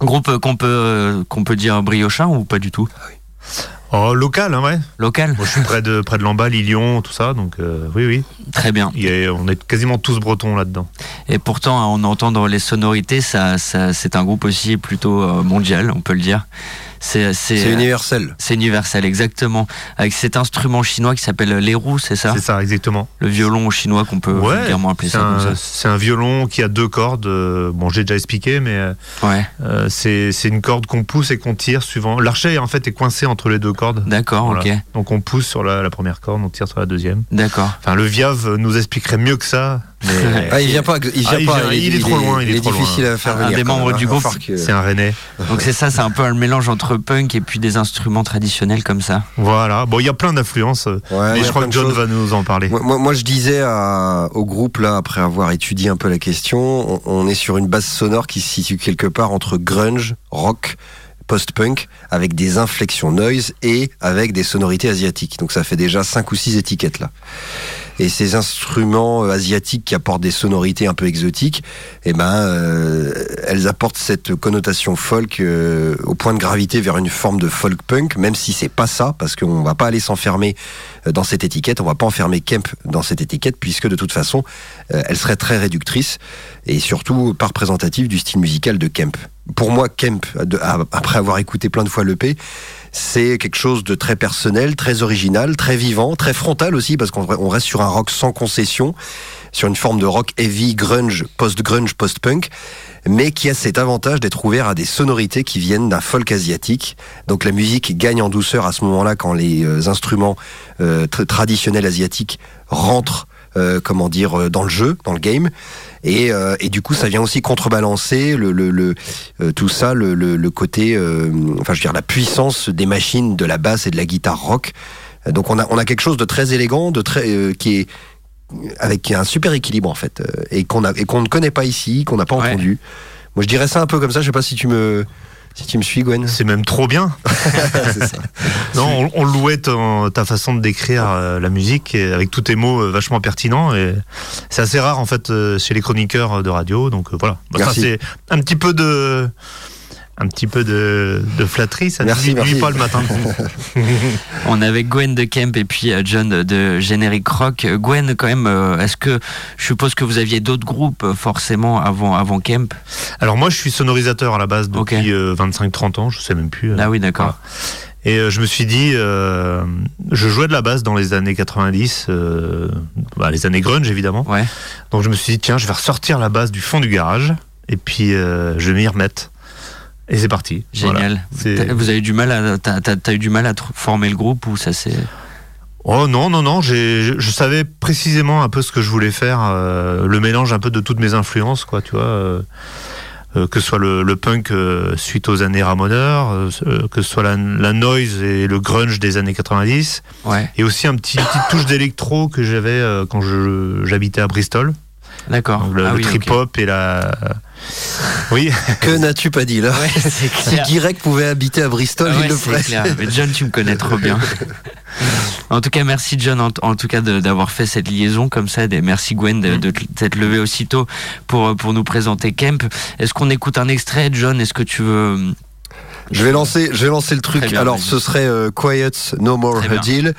[SPEAKER 2] Groupe qu'on peut, qu'on peut dire briochin ou pas du tout?
[SPEAKER 11] Oh, local, hein, ouais.
[SPEAKER 2] Local
[SPEAKER 11] Moi, je suis près de, près de Lamballe, Lyon, tout ça, donc euh, oui, oui.
[SPEAKER 2] Très bien.
[SPEAKER 11] Il on est quasiment tous bretons là-dedans.
[SPEAKER 2] Et pourtant, à en entendre les sonorités, ça, ça, c'est un groupe aussi plutôt euh, mondial, on peut le dire. C'est, euh,
[SPEAKER 12] universel.
[SPEAKER 2] C'est universel, exactement. Avec cet instrument chinois qui s'appelle les roues, c'est ça
[SPEAKER 11] C'est ça, exactement.
[SPEAKER 2] Le violon chinois qu'on peut
[SPEAKER 11] Ouais,
[SPEAKER 2] vulgairement appeler
[SPEAKER 11] c'est
[SPEAKER 2] ça comme
[SPEAKER 11] un,
[SPEAKER 2] ça.
[SPEAKER 11] c'est un violon qui a deux cordes. euh, bon, j'ai déjà expliqué, mais euh,
[SPEAKER 2] Ouais.
[SPEAKER 11] euh, c'est une corde qu'on pousse et qu'on tire suivant. L'archet, en fait, est coincé entre les deux cordes.
[SPEAKER 2] D'accord, ok.
[SPEAKER 11] Donc on pousse sur la, la première corde, on tire sur la deuxième.
[SPEAKER 2] D'accord.
[SPEAKER 11] Enfin, le Viave nous expliquerait mieux que ça. Mais-
[SPEAKER 12] Ah, il vient pas. Il vient
[SPEAKER 11] Ah, il
[SPEAKER 12] pas.
[SPEAKER 11] vient- il est trop loin, il est trop loin.
[SPEAKER 12] difficile à faire
[SPEAKER 2] Un
[SPEAKER 12] venir.
[SPEAKER 2] des membres
[SPEAKER 12] hein.
[SPEAKER 2] du
[SPEAKER 12] Va
[SPEAKER 2] groupe.
[SPEAKER 11] C'est un Rennais.
[SPEAKER 2] Donc c'est ça, c'est un peu un mélange entre punk et puis des instruments traditionnels comme ça.
[SPEAKER 11] Voilà. Bon, il y a plein d'influences,
[SPEAKER 12] Ouais,
[SPEAKER 11] mais je crois que John
[SPEAKER 12] choses.
[SPEAKER 11] va nous en parler.
[SPEAKER 12] Moi, moi, moi, je disais à- au groupe là, après avoir étudié un peu la question, on, on est sur une base sonore qui se situe quelque part entre grunge, rock, post-punk, avec des inflexions noise et avec des sonorités asiatiques. Donc ça fait déjà cinq ou six étiquettes là. Et ces instruments euh, asiatiques qui apportent des sonorités un peu exotiques, eh ben, euh, elles apportent cette connotation folk euh, au point de gravité vers une forme de folk punk, même si c'est pas ça, parce qu'on va pas aller s'enfermer euh, dans cette étiquette, on va pas enfermer Kemp dans cette étiquette, puisque de toute façon, euh, elle serait très réductrice et surtout pas représentative du style musical de Kemp. Pour moi, Kemp, après avoir écouté plein de fois l'EP, c'est quelque chose de très personnel, très original, très vivant, très frontal aussi, parce qu'on on reste sur un rock sans concession, sur une forme de rock heavy, grunge, post-grunge, post-punk, mais qui a cet avantage d'être ouvert à des sonorités qui viennent d'un folk asiatique. Donc la musique gagne en douceur à ce moment-là quand les euh, instruments euh, tr- traditionnels asiatiques rentrent, euh, comment dire, dans le jeu, dans le game. Et, euh, et du coup, ça vient aussi contrebalancer le, le, le, euh, tout ça, le, le, le côté, euh, enfin, je veux dire, la puissance des machines, de la basse et de la guitare rock. Donc, on a, on a quelque chose de très élégant, de très, euh, qui est avec un super équilibre en fait, euh, et qu'on a et qu'on ne connaît pas ici, qu'on n'a pas entendu. Moi, je dirais ça un peu comme ça. Je sais pas si tu me, si tu me suis, Gwen.
[SPEAKER 11] C'est même trop bien.
[SPEAKER 12] Ça.
[SPEAKER 11] Non, on, on louait ton- ta façon de décrire euh, la musique et avec tous tes mots euh, vachement pertinents. Et c'est assez rare en fait euh, chez les chroniqueurs de radio. Donc voilà. Bah, c'est un petit peu de, un petit peu de, de flatterie. Ça ne
[SPEAKER 12] merci.
[SPEAKER 11] pas le matin.
[SPEAKER 2] On avait Gwen de Kemp et puis euh, John de- Générique Rock. Gwen, quand même, euh, est-ce que je suppose que vous aviez d'autres groupes euh, forcément avant, avant Kemp?
[SPEAKER 11] Alors moi, je suis sonorisateur à la base depuis euh, 25-30 ans. Je sais même plus.
[SPEAKER 2] Ah oui, d'accord.
[SPEAKER 11] voilà. Et je me suis dit, euh, je jouais de la basse dans les années 90, euh, bah, les années grunge évidemment.
[SPEAKER 2] Ouais.
[SPEAKER 11] Donc je me suis dit, tiens, je vais ressortir la basse du fond du garage et puis euh, je vais m'y remettre. Et c'est parti.
[SPEAKER 2] Génial.
[SPEAKER 11] Voilà.
[SPEAKER 2] Vous avez du mal à, t'as, eu du mal à former le groupe ou ça c'est
[SPEAKER 11] Oh non, non, non, j'ai, je, je savais précisément un peu ce que je voulais faire, euh, le mélange un peu de toutes mes influences, quoi, tu vois. euh, euh, que ce soit le, le punk suite aux années Ramoneurs, que ce soit la, la noise et le grunge des années 90,
[SPEAKER 2] Ouais.
[SPEAKER 11] et aussi un petit petite touche d'électro que j'avais quand je, j'habitais à Bristol.
[SPEAKER 2] D'accord.
[SPEAKER 11] Donc le,
[SPEAKER 2] Ah
[SPEAKER 11] le
[SPEAKER 2] oui,
[SPEAKER 11] trip
[SPEAKER 2] ok.
[SPEAKER 11] hop et la. Oui.
[SPEAKER 12] Que n'as-tu pas dit là
[SPEAKER 2] Ouais,
[SPEAKER 12] Si. Guirec pouvait habiter à Bristol, il le ferait.
[SPEAKER 2] clair. Mais John, tu me connais trop bien. En tout cas, merci John, en, en tout cas de- d'avoir fait cette liaison comme ça. Et merci Gwen de, de t'être levé aussitôt pour pour nous présenter Kemp. Est-ce qu'on écoute un extrait, John? Est-ce que tu veux
[SPEAKER 12] Je vais lancer, je vais lancer le truc.
[SPEAKER 2] Bien,
[SPEAKER 12] Alors, ce serait euh, Quiet No More. Deal.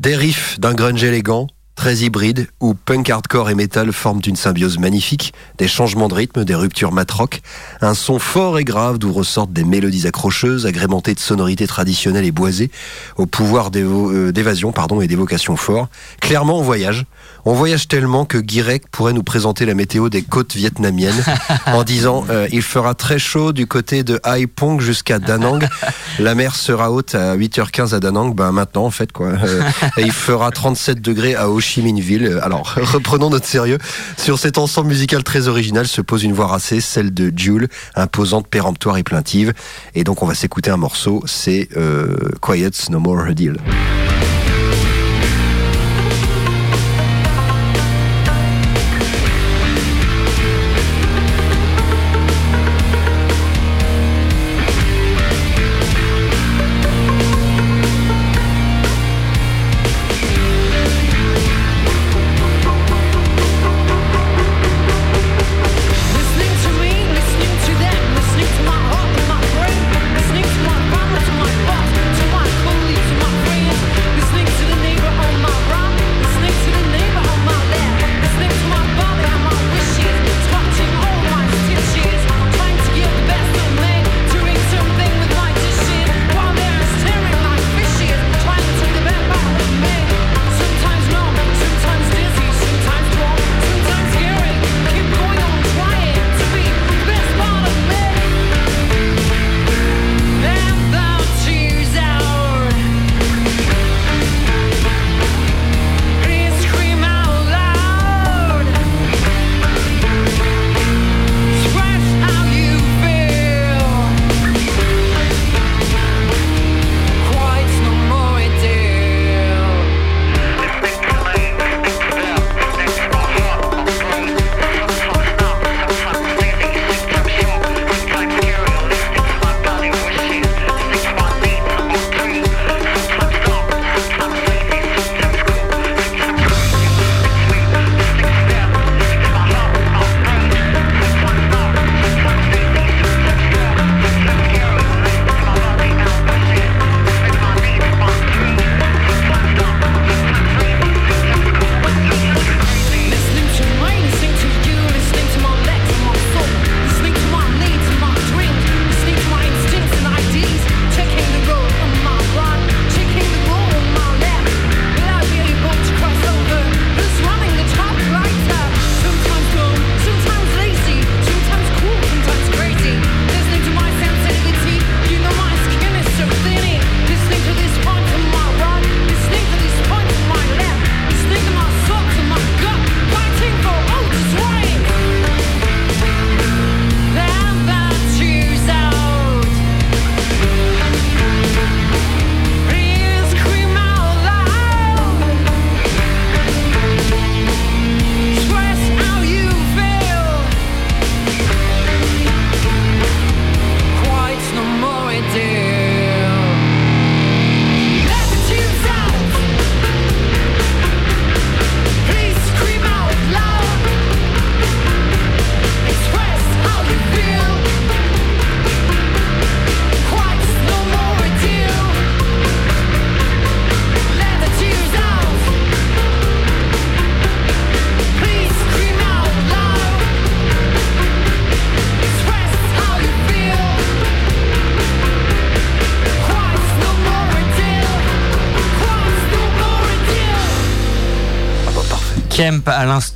[SPEAKER 12] Des riffs d'un grunge élégant, très hybride, où punk hardcore et metal forment une symbiose magnifique, des changements de rythme, des ruptures mat-rock, un son fort et grave d'où ressortent des mélodies accrocheuses, agrémentées de sonorités traditionnelles et boisées, au pouvoir euh, d'évasion pardon et d'évocation fort. Clairement, on voyage. On voyage tellement que Guirec pourrait nous présenter la météo des côtes vietnamiennes en disant euh, il fera très chaud du côté de Hai Pong jusqu'à Da Nang. La mer sera haute à 8h15 à Da Nang. Ben maintenant en fait quoi. Euh, et il fera 37 degrés à Ho Chi Minh Ville. Euh, Alors reprenons notre sérieux. Sur cet ensemble musical très original se pose une voix racée, celle de Jules, imposante, péremptoire et plaintive. Et donc on va s'écouter un morceau. C'est euh, Quiet No More Deal.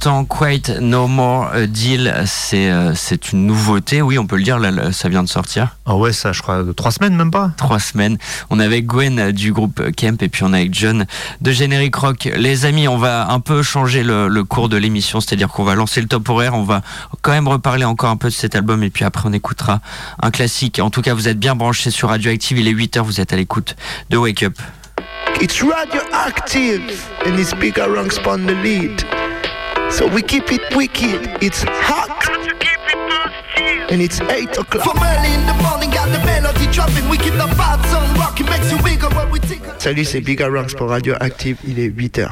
[SPEAKER 2] L'instant, Quite No More a Deal, c'est euh, c'est une nouveauté, oui, on peut le dire, là, là, ça vient de sortir.
[SPEAKER 11] Ah ouais, ça, je crois, trois semaines même pas?
[SPEAKER 2] Trois semaines. On est avec Gwen euh, du groupe Kemp et puis on est avec John de Générique Rock. Les amis, on va un peu changer le, le cours de l'émission, c'est-à-dire qu'on va lancer le top horaire, on va quand même reparler encore un peu de cet album et puis après on écoutera un classique. En tout cas, vous êtes bien branchés sur Radioactive, il est 8h, vous êtes à l'écoute de Wake Up.
[SPEAKER 13] It's radioactive and it's bigger ranks on the lead. So we keep it wicked, it's hot. And it's 8 o'clock.
[SPEAKER 14] From early in the morning, got the melody dropping. We keep the vibe zone rocking, makes you bigger when we think.
[SPEAKER 13] Salut, c'est Bigger Ranks pour Radioactive, il est 8h.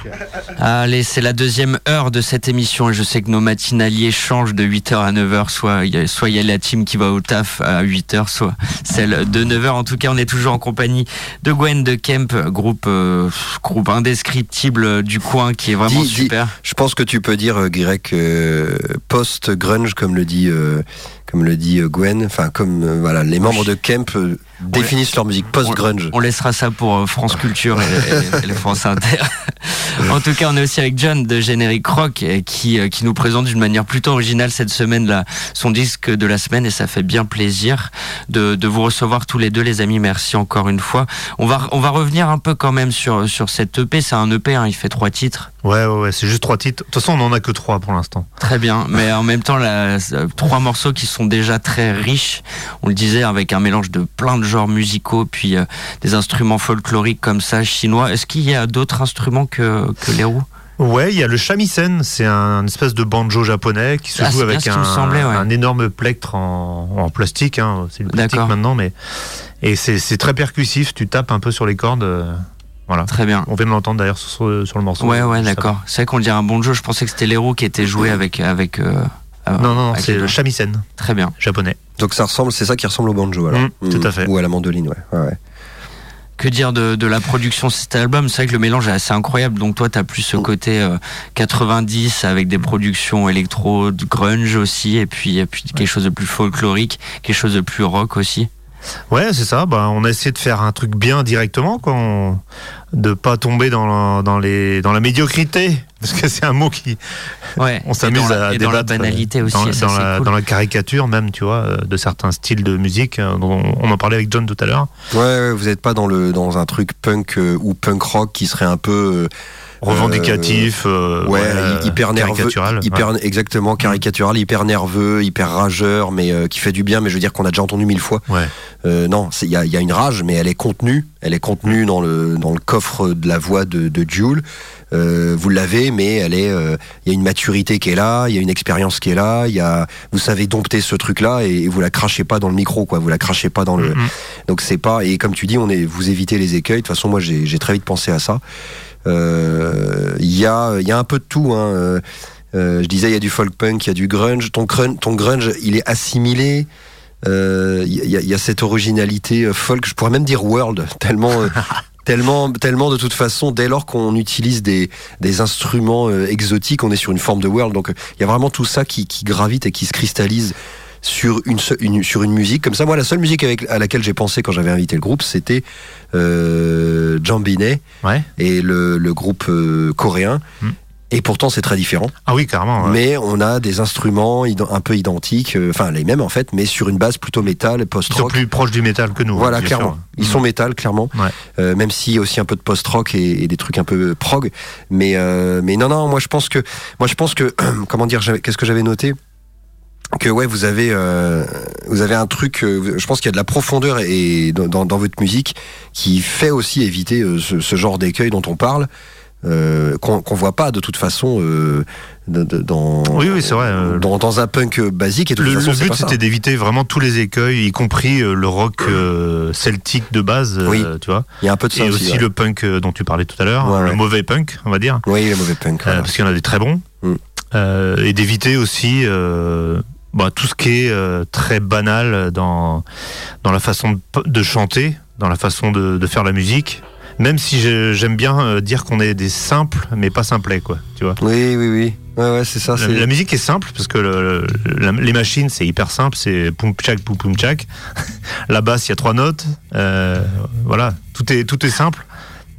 [SPEAKER 2] Allez, c'est la deuxième heure de cette émission et je sais que nos matinaliers changent de 8h à 9h. Soit il y a, soit y a la team qui va au taf à 8h, soit celle de 9h. En tout cas, on est toujours en compagnie de Gwen de Kemp, groupe, euh, groupe indescriptible du coin qui est vraiment
[SPEAKER 12] Dis- dis-
[SPEAKER 2] super.
[SPEAKER 12] je pense que tu peux dire, euh, Greg, euh, post-grunge, comme le dit, euh, comme le dit euh, Gwen. Enfin, comme euh, voilà, les membres de Kemp euh, définissent leur musique post-grunge.
[SPEAKER 2] On laissera ça pour euh, France Culture et, et- et France Inter. en tout cas, on est aussi avec John de Générique Rock qui, qui nous présente d'une manière plutôt originale cette semaine là, son disque de la semaine et ça fait bien plaisir de, de vous recevoir tous les deux les amis. Merci encore une fois. On va, on va revenir un peu quand même sur, sur cette EP. C'est un EP, hein, il fait trois titres.
[SPEAKER 11] Ouais, ouais, ouais, c'est juste trois titres. De toute façon, on en a que trois pour l'instant.
[SPEAKER 2] Très bien, mais en même temps, là, euh, trois morceaux qui sont déjà très riches. On le disait avec un mélange de plein de genres musicaux, puis euh, des instruments folkloriques comme ça, chinois. Est-ce qu'il y a d'autres instruments que, que les roues?
[SPEAKER 11] Ouais, il y a le shamisen, c'est un espèce de banjo japonais qui se
[SPEAKER 2] Ah,
[SPEAKER 11] joue avec un,
[SPEAKER 2] me semblait, ouais.
[SPEAKER 11] un énorme plectre en, en plastique. Hein. C'est le plastique maintenant, mais et c'est c'est très percussif. Tu tapes un peu sur les cordes. Euh, Voilà.
[SPEAKER 2] Très bien.
[SPEAKER 11] On vient de l'entendre d'ailleurs sur, sur le morceau.
[SPEAKER 2] Ouais, ouais, d'accord. C'est vrai qu'on dirait un banjo. Je pensais que c'était les roues qui étaient joués avec. avec euh,
[SPEAKER 11] Non, non, c'est le shamisen.
[SPEAKER 2] Très bien.
[SPEAKER 11] Japonais.
[SPEAKER 12] Donc ça ressemble, c'est ça qui ressemble au banjo alors.
[SPEAKER 11] Mm, tout à fait.
[SPEAKER 12] Ou à la mandoline, ouais. ouais, ouais.
[SPEAKER 2] Que dire de, de la production de cet album? C'est vrai que le mélange est assez incroyable. Donc toi, tu as plus ce côté euh, 90 avec des productions électro, de grunge aussi, et puis, et puis quelque chose de plus folklorique, quelque chose de plus rock aussi.
[SPEAKER 11] Ouais, c'est ça. Bah, on a essayé de faire un truc bien directement, quoi. On- de pas tomber dans la, dans les dans la médiocrité, parce que c'est un mot qui.
[SPEAKER 2] Ouais.
[SPEAKER 11] on s'amuse à
[SPEAKER 2] et dans la
[SPEAKER 11] débattre,
[SPEAKER 2] banalité aussi,
[SPEAKER 11] dans,
[SPEAKER 2] ça,
[SPEAKER 11] dans
[SPEAKER 2] c'est
[SPEAKER 11] la,
[SPEAKER 2] cool.
[SPEAKER 11] dans la caricature même, tu vois, euh, de certains styles de musique. euh, dont on, on en parlait avec John tout à l'heure.
[SPEAKER 12] Ouais, ouais, vous n'êtes pas dans le dans un truc punk euh, ou punk rock qui serait un peu euh,
[SPEAKER 11] Revendicatif, euh,
[SPEAKER 12] ouais,
[SPEAKER 11] ouais,
[SPEAKER 12] hyper nerveux,
[SPEAKER 11] caricatural,
[SPEAKER 12] hyper
[SPEAKER 11] ouais.
[SPEAKER 12] exactement caricatural, hyper nerveux, hyper rageur, mais euh, qui fait du bien. Mais je veux dire qu'on a déjà entendu mille fois.
[SPEAKER 11] Ouais.
[SPEAKER 12] Euh, non, il y a, il y a une rage, mais elle est contenue. Elle est contenue dans le dans le coffre de la voix de, de Jules. Euh, vous l'avez, mais elle est. euh, Il y a une maturité qui est là, il y a une expérience qui est là. Il y a, vous savez dompter ce truc-là et, et vous la crachez pas dans le micro, quoi. Vous la crachez pas dans le. Donc c'est pas. Et comme tu dis, on est. Vous évitez les écueils. De toute façon, moi, j'ai très vite pensé à ça. Euh, Il y a y a un peu de tout. Hein. Euh, euh, je disais, il y a du folk punk, il y a du grunge. Ton grunge, ton grunge, il est assimilé. Euh, Il y, a- il y a cette originalité folk. Je pourrais même dire world, tellement. Tellement, tellement de toute façon, dès lors qu'on utilise des, des instruments exotiques, on est sur une forme de world. Donc il y a vraiment tout ça qui, qui gravite et qui se cristallise sur une, sur une musique. Comme ça, moi, la seule musique avec, à laquelle j'ai pensé quand j'avais invité le groupe, c'était euh, Jambinet
[SPEAKER 11] Ouais.
[SPEAKER 12] et le, le groupe euh, coréen. Et pourtant, c'est très différent.
[SPEAKER 11] Ah oui, carrément. ouais.
[SPEAKER 12] Mais on a des instruments un peu identiques, euh, enfin les mêmes en fait, mais sur une base plutôt métal,
[SPEAKER 11] Ils sont
[SPEAKER 12] post-rock.
[SPEAKER 11] plus proches du métal que nous.
[SPEAKER 12] Voilà,
[SPEAKER 11] bien
[SPEAKER 12] clairement.
[SPEAKER 11] sûr.
[SPEAKER 12] Ils sont métal, clairement.
[SPEAKER 11] Ouais.
[SPEAKER 12] Euh, même s'il y a aussi un peu de post-rock et, et des trucs un peu prog. Mais, euh, mais non, non, moi je pense que, moi je pense que, comment dire, qu'est-ce que j'avais noté? Que ouais, vous avez, euh, vous avez un truc. euh, je pense qu'il y a de la profondeur et dans, dans, dans votre musique qui fait aussi éviter euh, ce, ce genre d'écueil dont on parle, qu'on qu'on voit pas de toute façon dans.
[SPEAKER 11] Oui, oui, c'est vrai.
[SPEAKER 12] Dans, dans un punk basique et de toute
[SPEAKER 11] Le,
[SPEAKER 12] façon,
[SPEAKER 11] le
[SPEAKER 12] c'est
[SPEAKER 11] but c'était d'éviter vraiment tous les écueils, y compris le rock celtique de base,
[SPEAKER 12] Oui.
[SPEAKER 11] tu vois.
[SPEAKER 12] Il y a un peu de ça
[SPEAKER 11] Et
[SPEAKER 12] aussi,
[SPEAKER 11] aussi,
[SPEAKER 12] ouais.
[SPEAKER 11] le punk dont tu parlais tout à l'heure,
[SPEAKER 12] Ouais,
[SPEAKER 11] le
[SPEAKER 12] ouais.
[SPEAKER 11] mauvais punk, on va dire.
[SPEAKER 12] Oui, le mauvais punk. Voilà.
[SPEAKER 11] parce qu'il y en a des très bons.
[SPEAKER 12] Mm.
[SPEAKER 11] Et d'éviter aussi bah, tout ce qui est euh, très banal dans, dans la façon de, de chanter, dans la façon de, de faire la musique. Même si j'aime bien euh, dire qu'on est des simples, mais pas simplets, quoi. Tu vois.
[SPEAKER 12] Oui, oui, oui. Ouais, ouais, c'est ça.
[SPEAKER 11] La, musique est simple parce que le- le- la- les machines c'est hyper simple, c'est poum tchak poum poum tchak. La basse il y a trois notes, euh, voilà, tout est tout est simple.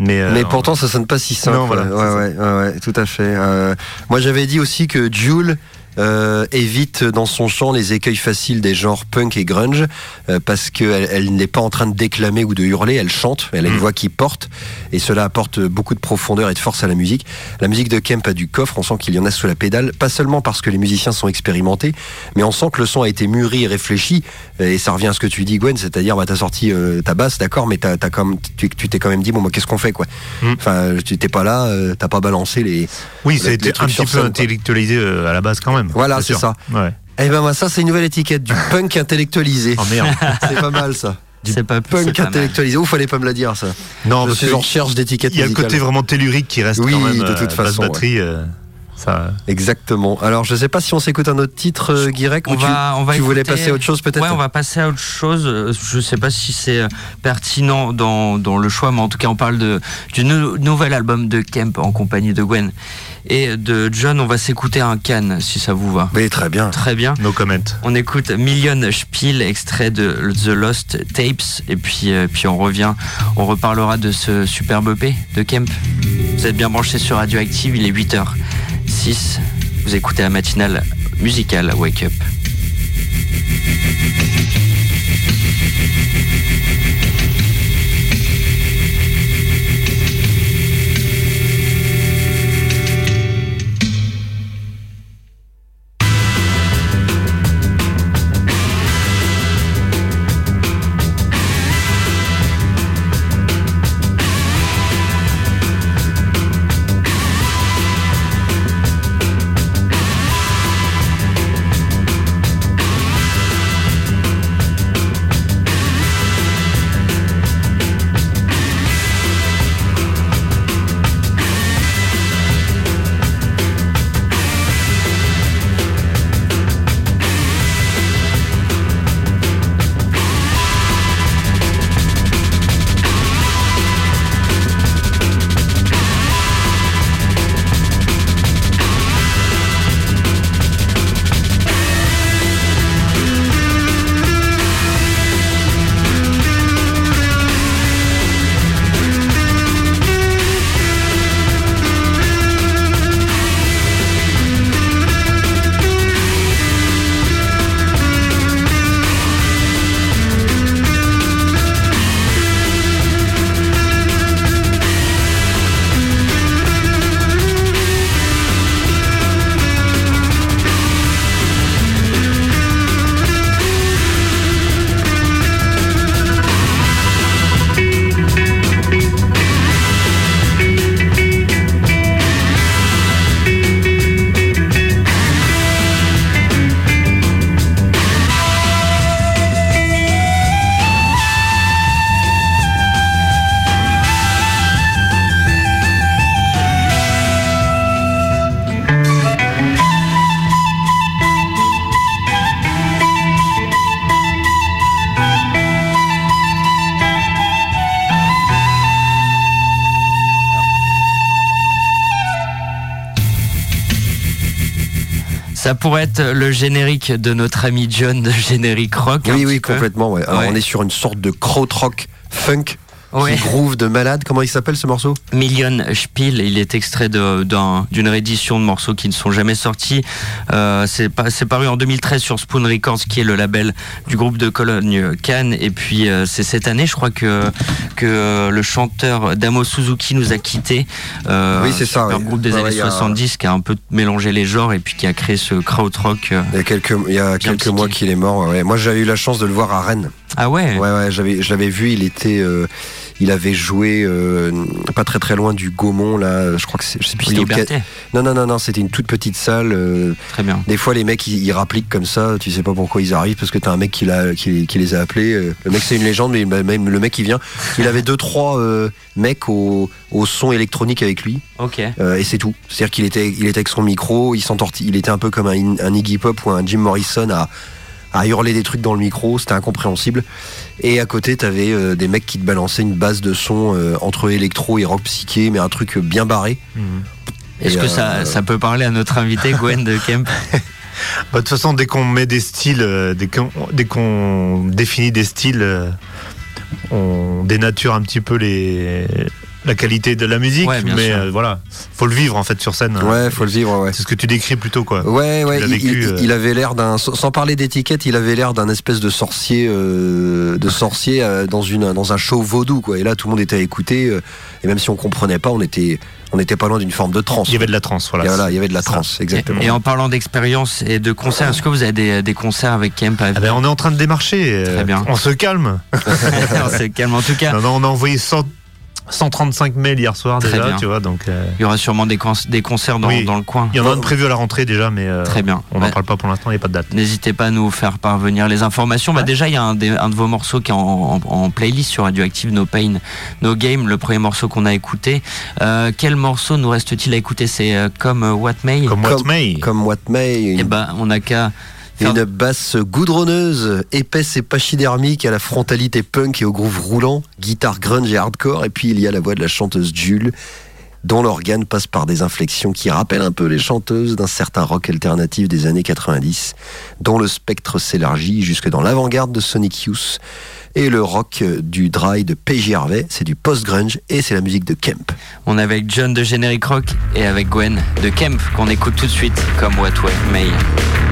[SPEAKER 11] Mais, euh,
[SPEAKER 12] Mais pourtant, ça sonne pas si simple.
[SPEAKER 11] Non, voilà,
[SPEAKER 12] ouais, ouais, ouais, tout à fait. Euh, moi, j'avais dit aussi que Jules euh, évite dans son chant les écueils faciles des genres punk et grunge euh, parce qu'elle elle, n'est pas en train de déclamer ou de hurler, elle chante, elle a une
[SPEAKER 11] Mm.
[SPEAKER 12] voix qui porte et cela apporte beaucoup de profondeur et de force à la musique. La musique de Kemp a du coffre, on sent qu'il y en a sous la pédale, pas seulement parce que les musiciens sont expérimentés, mais on sent que le son a été mûri et réfléchi et ça revient à ce que tu dis Gwen, c'est-à-dire bah, t'as sorti euh, ta basse, d'accord, mais t'as, t'as comme, tu, tu t'es quand même dit bon, bah, qu'est-ce qu'on fait quoi Enfin, tu t'es pas là, euh, t'as pas balancé les.
[SPEAKER 11] Mm. Oui,
[SPEAKER 12] les-
[SPEAKER 11] a
[SPEAKER 12] les
[SPEAKER 11] un petit peu intellectualisé euh, à la base quand même.
[SPEAKER 12] Voilà, c'est ça.
[SPEAKER 11] Ouais.
[SPEAKER 12] Eh ben moi ça c'est une nouvelle étiquette du punk intellectualisé.
[SPEAKER 11] Oh merde.
[SPEAKER 12] c'est pas mal ça. Du
[SPEAKER 2] C'est pas c'est
[SPEAKER 12] punk
[SPEAKER 2] pas
[SPEAKER 12] intellectualisé. Ouf, fallait pas me la dire ça.
[SPEAKER 11] Non,
[SPEAKER 12] Je
[SPEAKER 11] parce
[SPEAKER 12] suis
[SPEAKER 11] que
[SPEAKER 12] en recherche d'étiquettes
[SPEAKER 11] Il y a le côté vraiment tellurique qui reste
[SPEAKER 12] Oui,
[SPEAKER 11] quand même.
[SPEAKER 12] de
[SPEAKER 11] euh,
[SPEAKER 12] toute
[SPEAKER 11] basse
[SPEAKER 12] façon,
[SPEAKER 11] batterie, euh, ça.
[SPEAKER 12] Exactement. Alors je sais pas si on s'écoute un autre titre, euh, Guirec,
[SPEAKER 2] On
[SPEAKER 12] ou tu,
[SPEAKER 2] va, on va
[SPEAKER 12] tu voulais
[SPEAKER 2] écouter-
[SPEAKER 12] passer à autre chose peut-être
[SPEAKER 2] Ouais, on va passer à autre chose. Euh, Je sais pas si c'est euh, pertinent dans, dans le choix, mais en tout cas, on parle de, du nou- nouvel album de Kemp en compagnie de Gwen et de John. On va s'écouter un Cannes, si ça vous va.
[SPEAKER 12] Oui, très bien.
[SPEAKER 2] Très bien.
[SPEAKER 11] No comment.
[SPEAKER 2] On écoute Million Spiel, extrait de The Lost Tapes, et puis, euh, puis on revient, on reparlera de ce superbe EP de Kemp. Vous êtes bien branchés sur Radioactive, il est 8h06. Vous écoutez la matinale musicale Wake Up. Ça pourrait être le générique de notre ami John de générique rock.
[SPEAKER 12] Oui, oui, complètement. Ouais. Alors
[SPEAKER 2] Ouais.
[SPEAKER 12] on est sur une sorte de krautrock funk
[SPEAKER 2] Ouais.
[SPEAKER 12] groove de malade. Comment il s'appelle ce morceau?
[SPEAKER 2] Million Spiel, il est extrait d'une réédition de morceaux qui ne sont jamais sortis. Euh, c'est paru en 2013 sur Spoon Records, qui est le label du groupe de Cologne Cannes. Et puis euh, c'est cette année, je crois que que euh, le chanteur Damo Suzuki nous a quittés. Euh,
[SPEAKER 12] Oui, c'est ça, ouais.
[SPEAKER 2] groupe des
[SPEAKER 12] Ouais,
[SPEAKER 2] années
[SPEAKER 12] ouais, il y a-
[SPEAKER 2] 70 qui a un peu mélangé les genres et puis qui a créé ce krautrock.
[SPEAKER 12] Il y a quelques, il y a quelques mois qu'il est mort. ouais. Moi, j'avais eu la chance de le voir à Rennes.
[SPEAKER 2] Ah ouais?
[SPEAKER 12] Ouais, ouais, j'avais, je l'avais vu. Il était, il avait joué euh, pas très très loin du Gaumont là. Je crois que c'est, je sais plus.
[SPEAKER 2] Liberté.
[SPEAKER 12] Non, non, non, non. C'était une toute petite salle. euh,
[SPEAKER 2] Très bien.
[SPEAKER 12] Des fois, les mecs, ils, ils rappliquent comme ça. Tu sais pas pourquoi ils arrivent parce que t'as un mec qui, l'a, qui, qui les a appelés. euh, Le mec, c'est une légende, mais même le mec, il vient. Il avait deux, trois mecs au, au son électronique avec lui.
[SPEAKER 2] Ok.
[SPEAKER 12] Et c'est tout. C'est-à-dire qu'il était, il était avec son micro, il s'entortille, il était un peu comme un, un Iggy Pop ou un Jim Morrison à, à hurler des trucs dans le micro, c'était incompréhensible. Et à côté, t'avais euh, des mecs qui te balançaient une base de son euh, entre électro et rock psyché, mais un truc bien barré.
[SPEAKER 2] Est-ce
[SPEAKER 12] Et,
[SPEAKER 2] que
[SPEAKER 12] euh,
[SPEAKER 2] ça, ça peut parler à notre invité Gwen de Kemp
[SPEAKER 11] Bah, De toute façon, dès qu'on met des styles, euh, dès qu'on, dès qu'on définit des styles, euh, on dénature un petit peu les, la qualité de la musique,
[SPEAKER 15] Ouais,
[SPEAKER 11] mais euh, voilà, faut le vivre en fait sur scène.
[SPEAKER 12] Ouais, faut le vivre, ouais.
[SPEAKER 11] C'est ce que tu décris plutôt quoi.
[SPEAKER 12] Ouais, ouais,
[SPEAKER 11] l'as
[SPEAKER 12] il,
[SPEAKER 11] vécu,
[SPEAKER 12] il-
[SPEAKER 11] euh.
[SPEAKER 12] il avait l'air d'un, sans parler d'étiquette, il avait l'air d'un espèce de sorcier, euh, de sorcier euh, dans une, dans un show vaudou, quoi. Et là, tout le monde était à écouter, euh, et même si on comprenait pas, on était, on n'était pas loin d'une forme de transe.
[SPEAKER 11] Il y avait de la transe, voilà.
[SPEAKER 12] Et voilà, il y avait de la transe, exactement.
[SPEAKER 15] Et, et en parlant d'expérience et de concerts, est-ce que vous avez des, des concerts avec Kemp
[SPEAKER 11] Ah ben, on est en train de démarcher.
[SPEAKER 15] Très bien.
[SPEAKER 11] On se calme.
[SPEAKER 15] On se calme. En tout cas,
[SPEAKER 11] Non, non, on a envoyé 100 135 mails hier soir
[SPEAKER 15] Très
[SPEAKER 11] déjà,
[SPEAKER 15] bien.
[SPEAKER 11] tu vois, donc. euh,
[SPEAKER 15] il y aura sûrement des, cons- des concerts dans,
[SPEAKER 11] Oui.
[SPEAKER 15] dans le coin.
[SPEAKER 11] Il y en a un prévu à la rentrée déjà, mais euh,
[SPEAKER 15] Très bien.
[SPEAKER 11] on n'en
[SPEAKER 15] Ouais.
[SPEAKER 11] parle pas pour l'instant, il n'y a pas de date.
[SPEAKER 15] N'hésitez pas à nous faire parvenir les informations. Bah déjà, il y a un, des- un de vos morceaux qui est en, en- en playlist sur Radioactive, No Pain, No Game, le premier morceau qu'on a écouté. Euh, quel morceau nous reste-t-il à écouter? C'est euh, comme euh, What May?
[SPEAKER 11] Comme What May.
[SPEAKER 12] Comme What May,
[SPEAKER 15] Eh
[SPEAKER 12] une,
[SPEAKER 15] ben, on n'a qu'à
[SPEAKER 12] une basse goudronneuse, épaisse et pachydermique à la frontalité punk et au groove roulant, guitare grunge et hardcore, et puis il y a la voix de la chanteuse Jules, dont l'organe passe par des inflexions qui rappellent un peu les chanteuses d'un certain rock alternatif des années 90, dont le spectre s'élargit jusque dans l'avant-garde de Sonic Youth. Et le rock du dry de PJ Harvey, c'est du post-grunge et c'est la musique de Kemp.
[SPEAKER 15] On est avec John de Generic Rock et avec Gwen de Kemp qu'on écoute tout de suite comme What Way May.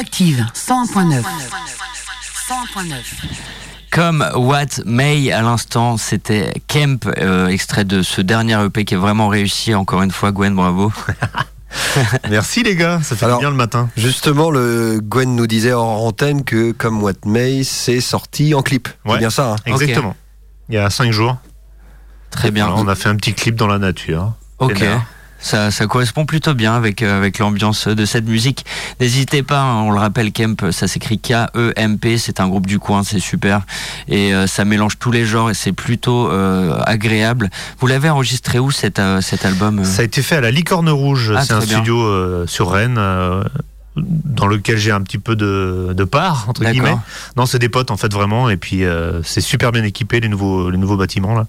[SPEAKER 9] Radioactive 101.9. 101.9.
[SPEAKER 2] Comme What May à l'instant, c'était Kemp, euh, extrait de ce dernier EP qui est vraiment réussi. Encore une fois, Gwen, bravo.
[SPEAKER 11] Merci les gars, ça fait
[SPEAKER 12] Alors,
[SPEAKER 11] bien le matin.
[SPEAKER 12] Justement, le Gwen nous disait hors antenne que comme What May, c'est sorti en clip. C'est bien ça. hein
[SPEAKER 11] Exactement. Il y a 5 jours.
[SPEAKER 2] Très bien.
[SPEAKER 11] On a fait un petit clip dans la nature.
[SPEAKER 2] Ok. Ça, ça correspond plutôt bien avec, euh, avec l'ambiance de cette musique. N'hésitez pas, hein, on le rappelle, Kemp, ça s'écrit K-E-M-P, c'est un groupe du coin, c'est super. Et euh, ça mélange tous les genres et c'est plutôt euh, agréable. Vous l'avez enregistré où cet, euh, cet album
[SPEAKER 11] Ça a été fait à la Licorne Rouge.
[SPEAKER 2] Ah,
[SPEAKER 11] c'est un
[SPEAKER 2] bien.
[SPEAKER 11] studio sur Rennes. dans lequel j'ai un petit peu de, de part entre guillemets. Non, c'est des potes en fait vraiment et puis euh, c'est super bien équipé les nouveaux les nouveaux bâtiments là.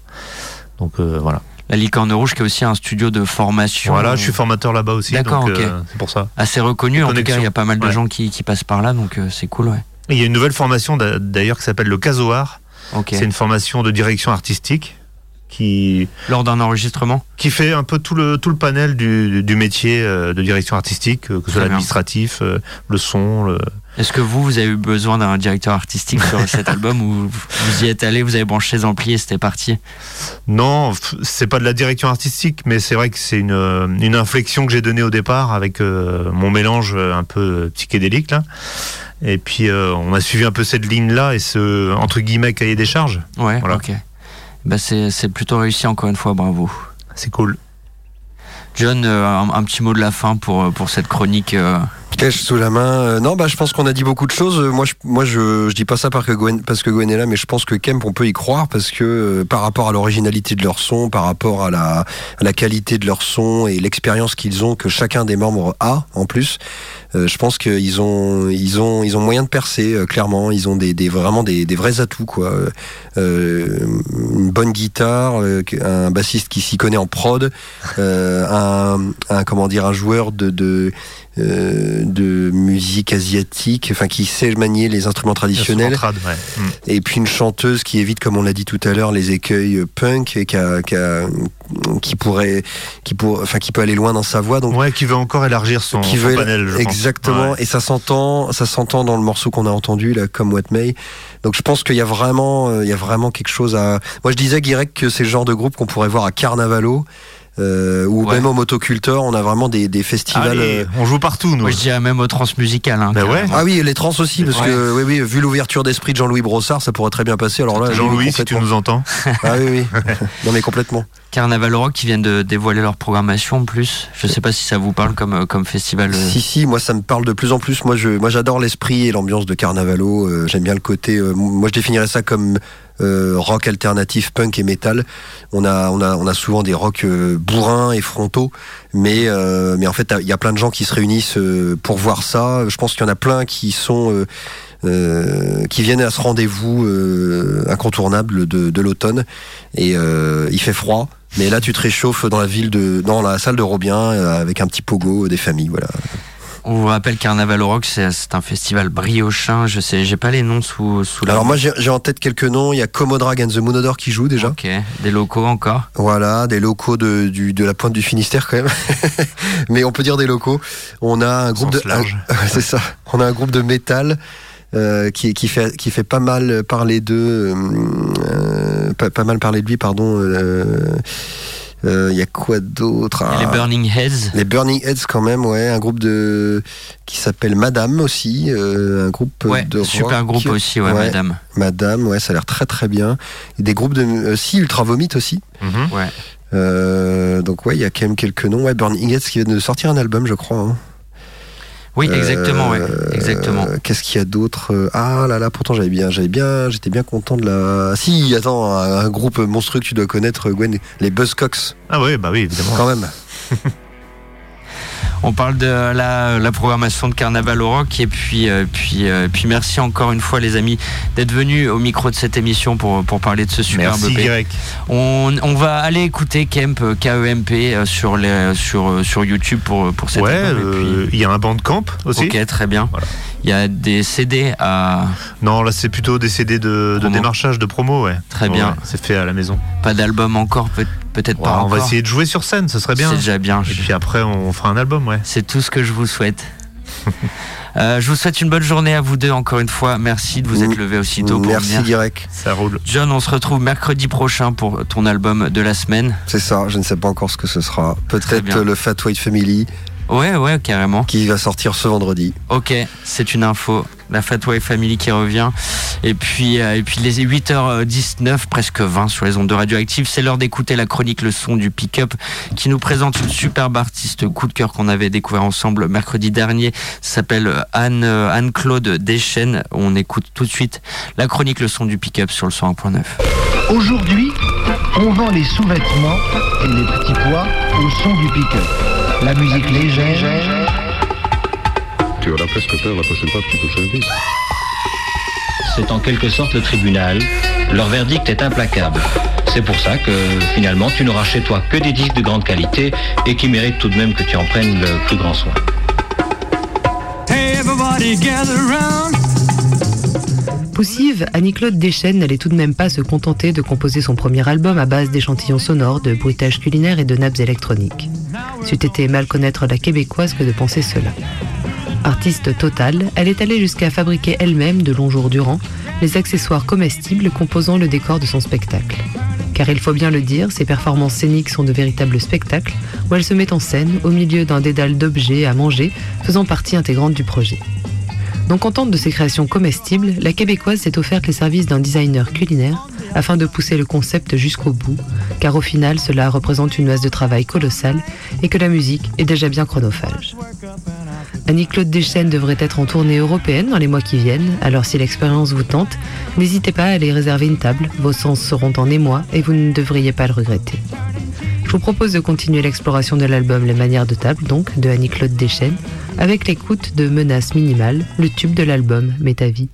[SPEAKER 11] Donc euh, voilà.
[SPEAKER 2] La Licorne Rouge qui est aussi un studio de formation.
[SPEAKER 11] Voilà, je suis formateur là-bas aussi.
[SPEAKER 2] D'accord,
[SPEAKER 11] euh, c'est pour ça.
[SPEAKER 2] Assez reconnu, en tout cas, il y a pas mal de
[SPEAKER 11] Ouais.
[SPEAKER 2] gens qui, qui passent par là, donc euh, c'est cool, ouais.
[SPEAKER 11] Il y a une nouvelle formation d'a- d'ailleurs qui s'appelle le Casoar.
[SPEAKER 2] Ok.
[SPEAKER 11] C'est une formation de direction artistique qui
[SPEAKER 2] Lors d'un enregistrement
[SPEAKER 11] qui fait un peu tout le tout le panel du, du métier euh, de direction artistique, euh, que ce soit l'administratif, euh, le son, le,
[SPEAKER 2] Est-ce que vous, vous avez eu besoin d'un directeur artistique sur cet album ou vous y êtes allé, vous avez branché les amplis et c'était parti?
[SPEAKER 11] Non, c'est pas de la direction artistique, mais c'est vrai que c'est une, une inflexion que j'ai donnée au départ avec euh, mon mélange un peu psychédélique là. Et puis euh, on a suivi un peu cette ligne là et ce entre guillemets cahier des charges.
[SPEAKER 2] Ouais,
[SPEAKER 11] Voilà.
[SPEAKER 2] ok. Bah c'est c'est plutôt réussi encore une fois, bravo.
[SPEAKER 11] C'est cool.
[SPEAKER 2] John, euh, un, un petit mot de la fin pour, euh, pour cette chronique.
[SPEAKER 12] Cache sous la main. Euh, non, bah je pense qu'on a dit beaucoup de choses. Euh, Moi, je, moi, je, je dis pas ça parce que Gwen, parce que Gwen est là, mais je pense que Kemp, on peut y croire parce que euh, par rapport à l'originalité de leur son, par rapport à la, à la qualité de leur son et l'expérience qu'ils ont, que chacun des membres a en plus, euh, je pense qu'ils ont, ils ont, ils ont moyen de percer. euh, clairement, ils ont des, des vraiment des, des vrais atouts quoi. Euh, une bonne guitare, un bassiste qui s'y connaît en prod, un, un comment dire, un joueur de, de euh, de musique asiatique, enfin qui sait manier les instruments traditionnels,
[SPEAKER 11] ouais. Mm.
[SPEAKER 12] et puis une chanteuse qui évite, comme on l'a dit tout à l'heure, les écueils punk et qui, a- qui, a- qui pourrait, qui pour, enfin qui peut aller loin dans sa voix. Donc
[SPEAKER 11] Ouais, qui veut encore élargir son,
[SPEAKER 12] qui
[SPEAKER 11] son
[SPEAKER 12] veut
[SPEAKER 11] panel, je
[SPEAKER 12] exactement,
[SPEAKER 11] Ouais.
[SPEAKER 12] et ça s'entend, ça s'entend dans le morceau qu'on a entendu là, comme What May. Donc je pense qu'il y a vraiment, euh, il y a vraiment quelque chose à. Moi je disais Guirec que c'est le genre de groupe qu'on pourrait voir à Carnavalo. Euh, ou
[SPEAKER 2] Ouais.
[SPEAKER 12] même au Motoculteur, on a vraiment des, des festivals.
[SPEAKER 11] Allez,
[SPEAKER 12] euh,
[SPEAKER 11] on joue partout nous.
[SPEAKER 2] Moi, je dirais même au transmusical. Hein,
[SPEAKER 11] Bah ouais.
[SPEAKER 12] Ah oui, et les trans aussi, parce
[SPEAKER 2] Ouais.
[SPEAKER 12] que oui, oui, vu l'ouverture d'esprit de Jean-Louis Brossard, ça pourrait très bien passer. Alors là,
[SPEAKER 11] Jean-Louis, si tu nous entends.
[SPEAKER 12] Ah oui, oui. non mais complètement.
[SPEAKER 2] Carnaval Rock qui viennent de dévoiler leur programmation en plus. Je sais pas si ça vous parle comme, comme festival. euh,
[SPEAKER 12] Si si, moi ça me parle de plus en plus. Moi je, moi j'adore l'esprit et l'ambiance de Carnavalo. Euh, J'aime bien le côté. euh, moi je définirais ça comme euh, rock alternatif, punk et métal. On a, on a, on a souvent des rocks bourrins et frontaux, mais, mais en fait il y a plein de gens qui se réunissent pour voir ça. Je pense qu'il y en a plein qui sont euh, qui viennent à ce rendez-vous incontournable de, de l'automne. Et il fait froid, mais là tu te réchauffes dans la ville de, dans la salle de Robien euh, avec un petit pogo des familles, voilà.
[SPEAKER 2] On vous rappelle Carnaval Rock, c'est un festival briochin. Je sais, j'ai pas les noms sous, sous la
[SPEAKER 12] Alors moi j'ai en tête quelques noms. Il y a Commodore and the Moonodore qui joue déjà.
[SPEAKER 2] Ok, des locaux encore.
[SPEAKER 12] Voilà, des locaux de, du, de la pointe du Finistère quand même. Mais on peut dire des locaux. On a un groupe de, c'est ça. On a un groupe de métal euh, qui, qui fait qui fait pas mal parler d'eux, euh, pas, pas mal parler de lui, pardon. euh, euh, Il y a quoi d'autre?
[SPEAKER 2] Les
[SPEAKER 12] Ah,
[SPEAKER 2] Burning Heads.
[SPEAKER 12] les Burning Heads quand même, ouais, un groupe de qui s'appelle Madame aussi, euh, un groupe
[SPEAKER 2] Ouais,
[SPEAKER 12] de
[SPEAKER 2] super
[SPEAKER 12] rock.
[SPEAKER 2] groupe aussi, ouais, madame.
[SPEAKER 12] Madame, ouais, ça a l'air très très bien. Et des groupes de euh, si Ultra Vomit aussi.
[SPEAKER 11] Mhm.
[SPEAKER 2] Ouais.
[SPEAKER 12] Euh, donc ouais, il y a quand même quelques noms. Ouais, Burning Heads qui vient de sortir un album, je crois. hein.
[SPEAKER 2] Oui, exactement, ouais,
[SPEAKER 12] Euh,
[SPEAKER 2] exactement.
[SPEAKER 12] Qu'est-ce qu'il y a d'autre Euh, Ah là là, pourtant j'avais bien, j'avais bien, j'étais bien content de la. Si, attends, un, un groupe monstrueux que tu dois connaître, Gwen, les Buzzcocks,
[SPEAKER 11] Ah oui, bah oui, évidemment.
[SPEAKER 12] quand même.
[SPEAKER 2] On parle de la, la programmation de Carnaval au Rock et puis, euh, puis, euh, puis merci encore une fois les amis d'être venus au micro de cette émission pour, pour parler de ce superbe
[SPEAKER 11] Merci
[SPEAKER 2] EP. On, on va aller écouter Kemp, euh, KEMP sur, les, sur, sur YouTube pour, pour cette
[SPEAKER 11] Ouais,
[SPEAKER 2] puis-
[SPEAKER 11] il y a un bandcamp aussi.
[SPEAKER 2] Ok, très bien.
[SPEAKER 11] Voilà.
[SPEAKER 2] Il y a des CD à.
[SPEAKER 11] Non, là c'est plutôt des CD de, démarchage, de promo, ouais.
[SPEAKER 2] Très bien.
[SPEAKER 11] ouais, c'est fait à la maison.
[SPEAKER 2] Pas d'album encore, peut- peut-être
[SPEAKER 11] Ouais,
[SPEAKER 2] pas
[SPEAKER 11] on
[SPEAKER 2] encore.
[SPEAKER 11] va essayer de jouer sur scène, ce serait bien.
[SPEAKER 2] C'est déjà bien.
[SPEAKER 11] Et puis après, on fera un album, ouais.
[SPEAKER 2] C'est tout ce que je vous souhaite. Euh, je vous souhaite une bonne journée à vous deux encore une fois. Merci de vous être levé aussitôt pour
[SPEAKER 12] Merci
[SPEAKER 2] venir.
[SPEAKER 11] Ça roule.
[SPEAKER 2] John, on se retrouve mercredi prochain pour ton album de la semaine.
[SPEAKER 12] C'est ça, je ne sais pas encore ce que ce sera. Peut-être le Fat White Family
[SPEAKER 2] Ouais, ouais, carrément.
[SPEAKER 12] qui va sortir ce vendredi.
[SPEAKER 2] Ok, c'est une info. La Fat Family qui revient. Et puis, euh, et puis les 8h19, presque 20 sur les ondes de radioactive. C'est l'heure d'écouter la chronique Le son du pick-up qui nous présente une superbe artiste coup de cœur qu'on avait découvert ensemble mercredi dernier. Ça s'appelle euh, Anne, euh, Anne-Claude Deschênes. On écoute tout de suite la chronique Le son du pick-up sur le 101.9.
[SPEAKER 16] Aujourd'hui, on vend les sous-vêtements et les petits pois au son du pick-up. La musique légère.
[SPEAKER 17] Tu auras presque peur la prochaine fois que tu touches un disque.
[SPEAKER 18] C'est en quelque sorte le tribunal. Leur verdict est implacable. C'est pour ça que finalement tu n'auras chez toi que des disques de grande qualité et qui méritent tout de même que tu en prennes le plus grand soin.
[SPEAKER 14] Hey, everybody gather round.
[SPEAKER 19] Poussive, Annie-Claude Deschênes n'allait tout de même pas se contenter de composer son premier album à base d'échantillons sonores, de bruitages culinaires et de nappes électroniques. C'eût été mal connaître la québécoise que de penser cela. Artiste totale, elle est allée jusqu'à fabriquer elle-même, de longs jours durant, les accessoires comestibles composant le décor de son spectacle. Car il faut bien le dire, ses performances scéniques sont de véritables spectacles où elle se met en scène au milieu d'un dédale d'objets à manger faisant partie intégrante du projet. Non contente de ses créations comestibles, la québécoise s'est offerte les services d'un designer culinaire afin de pousser le concept jusqu'au bout, car au final cela représente une masse de travail colossale et que la musique est déjà bien chronophage. Annie-Claude Deschênes devrait être en tournée européenne dans les mois qui viennent, alors si l'expérience vous tente, n'hésitez pas à aller réserver une table, vos sens seront en émoi et vous ne devriez pas le regretter. Je vous propose de continuer l'exploration de l'album Les manières de table, donc, de Annie-Claude Deschênes, avec l'écoute de Menace Minimale, le tube de l'album ta vie.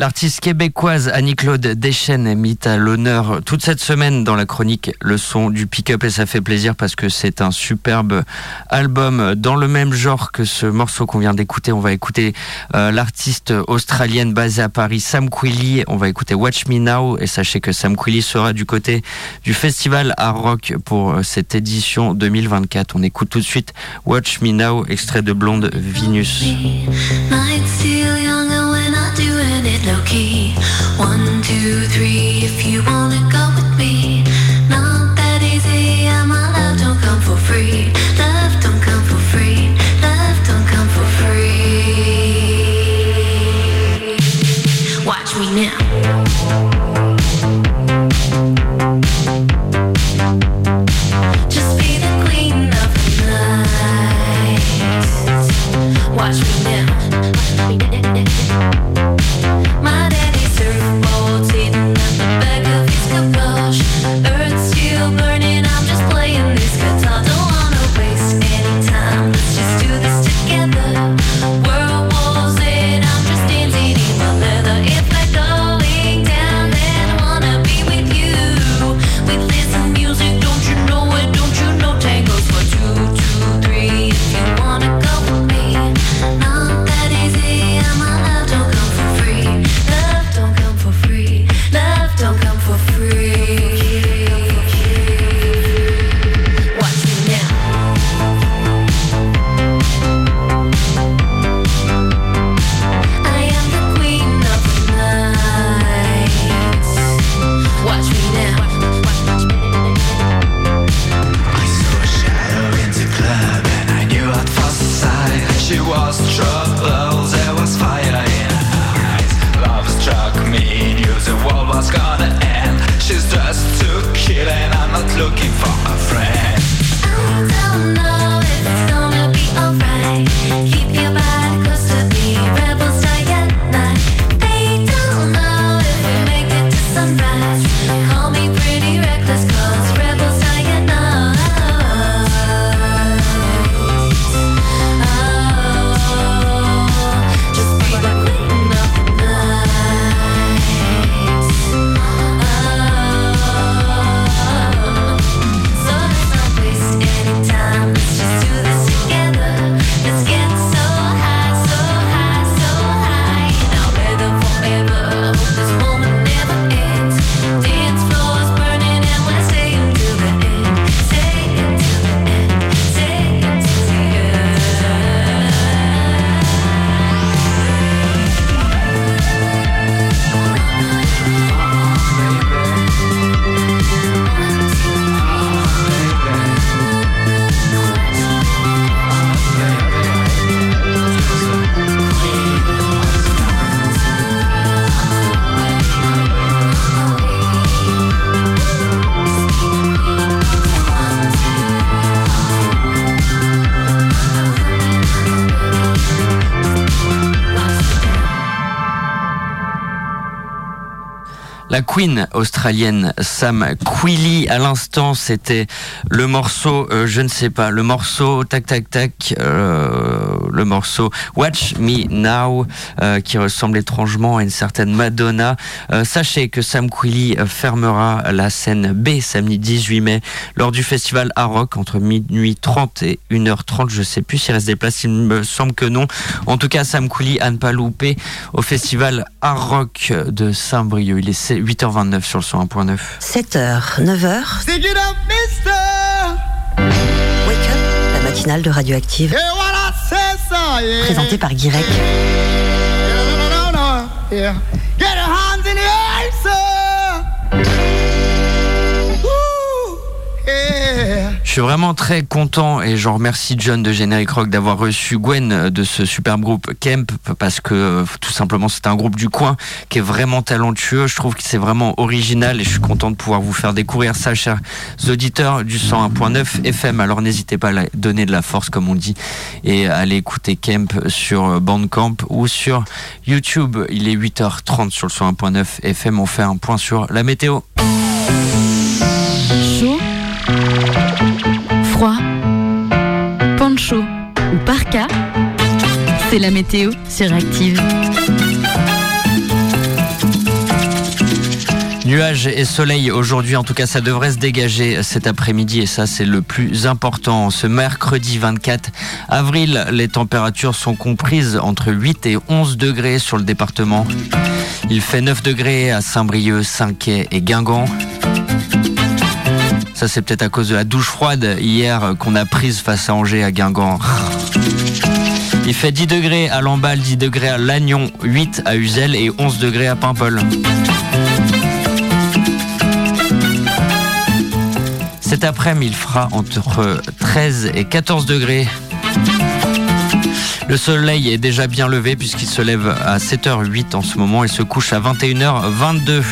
[SPEAKER 2] L'artiste québécoise Annie-Claude Deschênes est mise à l'honneur toute cette semaine dans la chronique Le son du pick-up et ça fait plaisir parce que c'est un superbe album dans le même genre que ce morceau qu'on vient d'écouter. On va écouter euh, l'artiste australienne basée à Paris, Sam Quilly. On va écouter Watch Me Now et sachez que Sam Quilly sera du côté du festival à rock pour euh, cette édition 2024. On écoute tout de suite Watch Me Now, extrait de Blonde Venus.
[SPEAKER 7] Low key. One, two, three, if you wanna go with me. Queen
[SPEAKER 2] australienne Sam Quilly à l'instant c'était le morceau euh, je ne sais pas le morceau tac tac tac euh, le morceau Watch Me Now euh, qui ressemble étrangement à une certaine Madonna. Euh, sachez que Sam Quilly fermera la scène B samedi 18 mai lors du festival à Rock entre minuit 30 et 1h30 je sais plus s'il reste des places il me semble que non. En tout cas Sam Quilly à ne pas louper au festival à Rock de Saint-Brieuc. Il est 8h29 sur le 101.9
[SPEAKER 4] 7h, 9h,
[SPEAKER 14] Stick it up, mister!
[SPEAKER 4] Wake Up, la matinale de Radioactive,
[SPEAKER 14] yeah.
[SPEAKER 4] Présentée par Guirec.
[SPEAKER 2] Je suis vraiment très content et j'en remercie John de Générique Rock d'avoir reçu Gwen de ce superbe groupe Kemp parce que euh, tout simplement c'est un groupe du coin qui est vraiment talentueux. Je trouve que c'est vraiment original et je suis content de pouvoir vous faire découvrir ça, chers auditeurs du 101.9 FM. Alors n'hésitez pas à donner de la force comme on dit et à aller écouter Kemp sur Bandcamp ou sur YouTube. Il est 8h30 sur le 101.9 FM. On fait un point sur la météo.
[SPEAKER 10] Parka, c'est la météo sur Active.
[SPEAKER 2] Nuages et soleil aujourd'hui, en tout cas ça devrait se dégager cet après-midi et ça c'est le plus important. Ce mercredi 24 avril, les températures sont comprises entre 8 et 11 degrés sur le département. Il fait 9 degrés à Saint-Brieuc, Saint-Quay et Guingamp. Ça c'est peut-être à cause de la douche froide hier qu'on a prise face à Angers à Guingamp. Il fait 10 degrés à Lamballe, 10 degrés à Lannion, 8 à Uzel et 11 degrés à Paimpol. Cet après-midi, il fera entre 13 et 14 degrés. Le soleil est déjà bien levé puisqu'il se lève à 7h08 en ce moment et se couche à 21h22.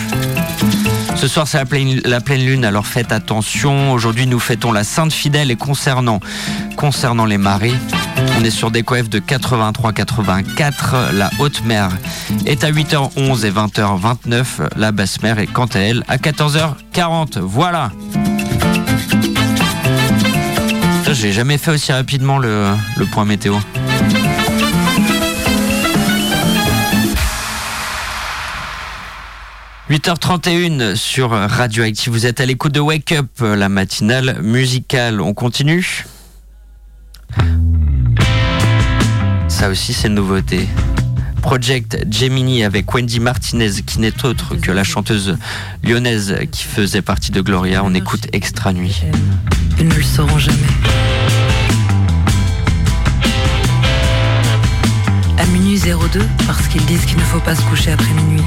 [SPEAKER 2] Ce soir, c'est la pleine, lune, alors faites attention. Aujourd'hui, nous fêtons la Sainte Fidèle et concernant, les marées, on est sur des coefs de 83-84. La haute mer est à 8h11 et 20h29. La basse mer est quant à elle à 14h40. Voilà. J'ai jamais fait aussi rapidement le point météo. « 8h31 sur Radioactive. Vous êtes à l'écoute de Wake Up, la matinale musicale. On continue Ça aussi, c'est une nouveauté. Project Gemini avec Wendy Martinez, qui n'est autre que la chanteuse lyonnaise qui faisait partie de Gloria. On écoute Extra Nuit.
[SPEAKER 20] Ils ne le sauront jamais. À minuit 02, parce qu'ils disent qu'il ne faut pas se coucher après minuit.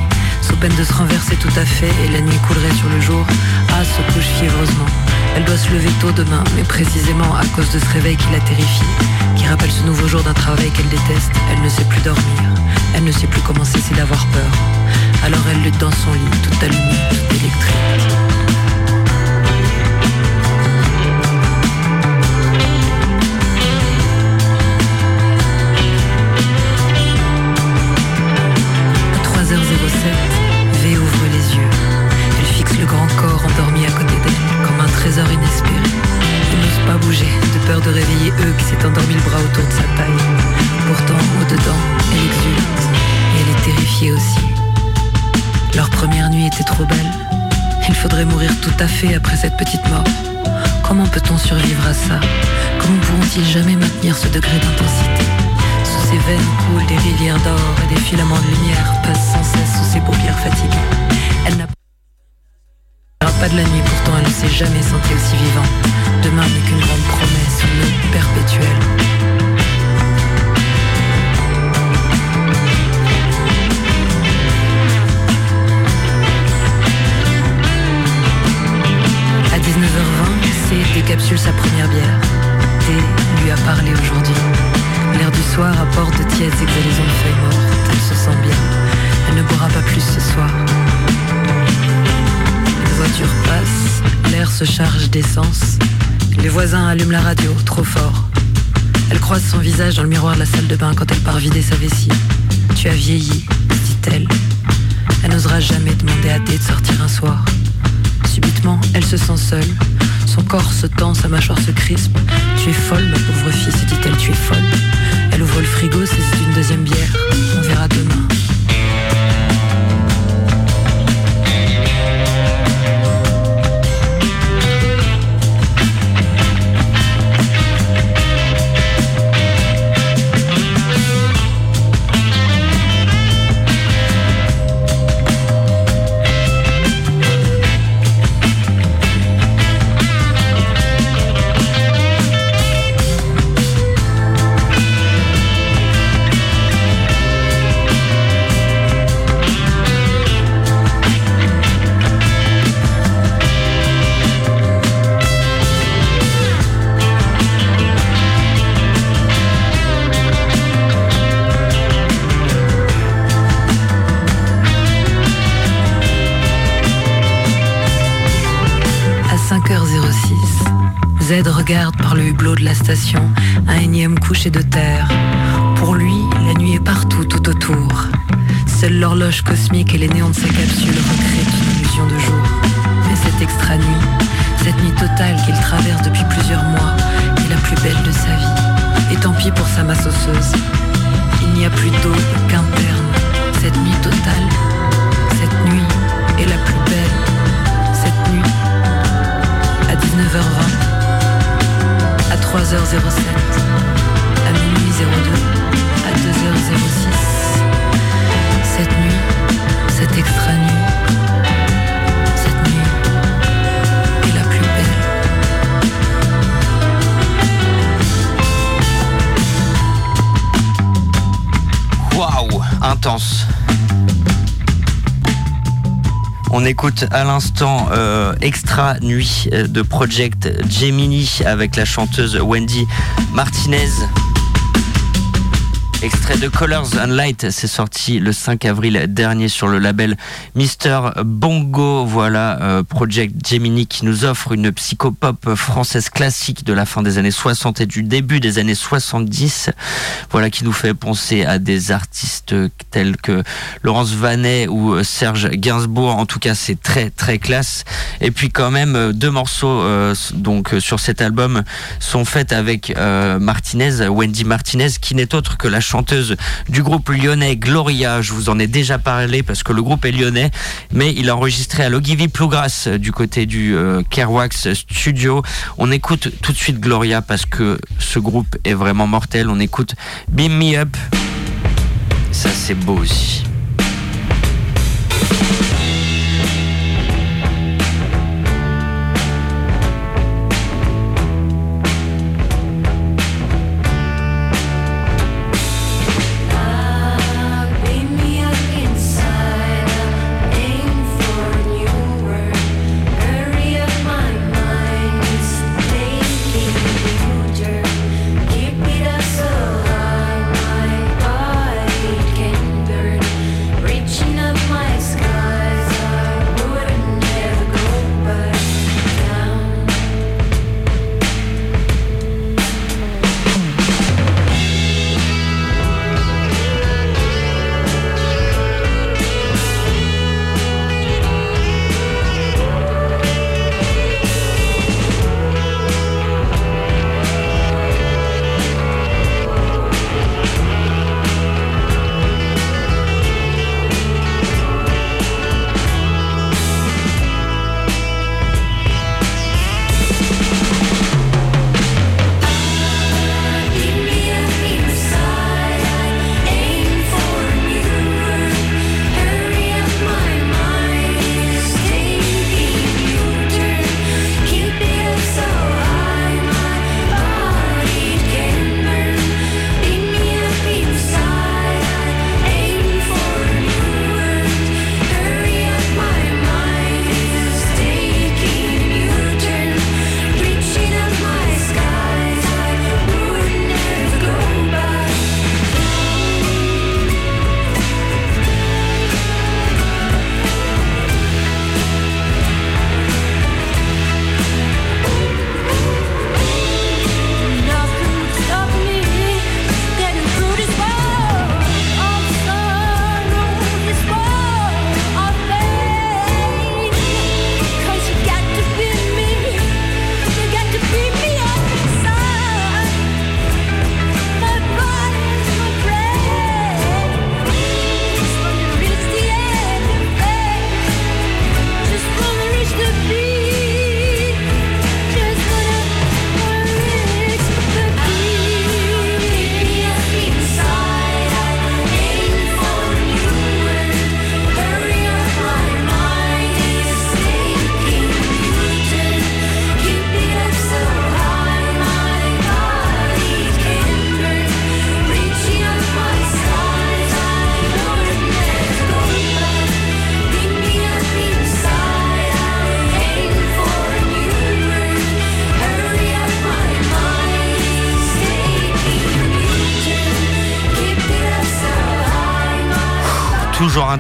[SPEAKER 20] Sous peine de se renverser tout à fait et la nuit coulerait sur le jour, A se couche fiévreusement. Elle doit se lever tôt demain, mais précisément à cause de ce réveil qui la terrifie, qui rappelle ce nouveau jour d'un travail qu'elle déteste. Elle ne sait plus dormir, elle ne sait plus comment cesser d'avoir peur. Alors elle lutte dans son lit, toute allumée, toute électrique. Réveiller eux qui s'est endormi le bras autour de sa taille. Pourtant, au-dedans, elle exulte. Et elle est terrifiée aussi. Leur première nuit était trop belle. Il faudrait mourir tout à fait après cette petite mort. Comment peut-on survivre à ça? Comment pourront-ils jamais maintenir ce degré d'intensité? Sous ses veines coulent des rivières d'or et des filaments de lumière passent sans cesse sous ses paupières fatiguées. Elle n'a pas de la nuit, pourtant elle ne s'est jamais sentie aussi vivante. Demain n'est qu'une grande promesse, une aube perpétuelle. À 19h20, C décapsule sa première bière. T lui a parlé aujourd'hui. L'air du soir apporte de tièdes exhalaisons de feuilles mortes. Elle se sent bien. Elle ne boira pas plus ce soir. Voitures passent, l'air se charge d'essence. Les voisins allument la radio, trop fort. Elle croise son visage dans le miroir de la salle de bain quand elle part vider sa vessie. Tu as vieilli, dit-elle. Elle n'osera jamais demander à D de sortir un soir. Subitement, elle se sent seule. Son corps se tend, sa mâchoire se crispe. Tu es folle, ma pauvre fille, se dit-elle, tu es folle. Elle ouvre le frigo, saisit une deuxième bière. On verra demain. Z regarde par le hublot de la station un énième coucher de terre. Pour lui, la nuit est partout, tout autour. Seule l'horloge cosmique et les néons de sa capsule recréent une illusion de jour. Mais cette extra nuit, cette nuit totale qu'il traverse depuis plusieurs mois, est la plus belle de sa vie. Et tant pis pour sa masse osseuse. Il n'y a plus d'eau qu'un terme. Cette nuit totale, cette nuit est la plus 3h07, à minuit 02, à 2h06. Cette nuit, cette extra nuit, cette nuit est la plus belle.
[SPEAKER 2] Waouh, intense. On écoute à l'instant euh, Extra Nuit euh, de Project Gemini avec la chanteuse Wendy Martinez. Extrait de Colors and Light, c'est sorti le 5 avril dernier sur le label Mister Bongo. Voilà, euh, Project Gemini qui nous offre une psychopop française classique de la fin des années 60 et du début des années 70. Voilà, qui nous fait penser à des artistes tels que Laurence Vanet ou Serge Gainsbourg. En tout cas, c'est très très classe. Et puis quand même, euh, deux morceaux euh, donc sur cet album sont faits avec Martinez, Wendy Martinez, qui n'est autre que la chanteuse du groupe lyonnais Gloria. Je vous en ai déjà parlé parce que le groupe est lyonnais, mais il a enregistré à Logivi Plougrass euh, du côté du euh, Kerwax Studio. On écoute tout de suite Gloria parce que ce groupe est vraiment mortel. On écoute Beam Me Up. Ça c'est beau aussi.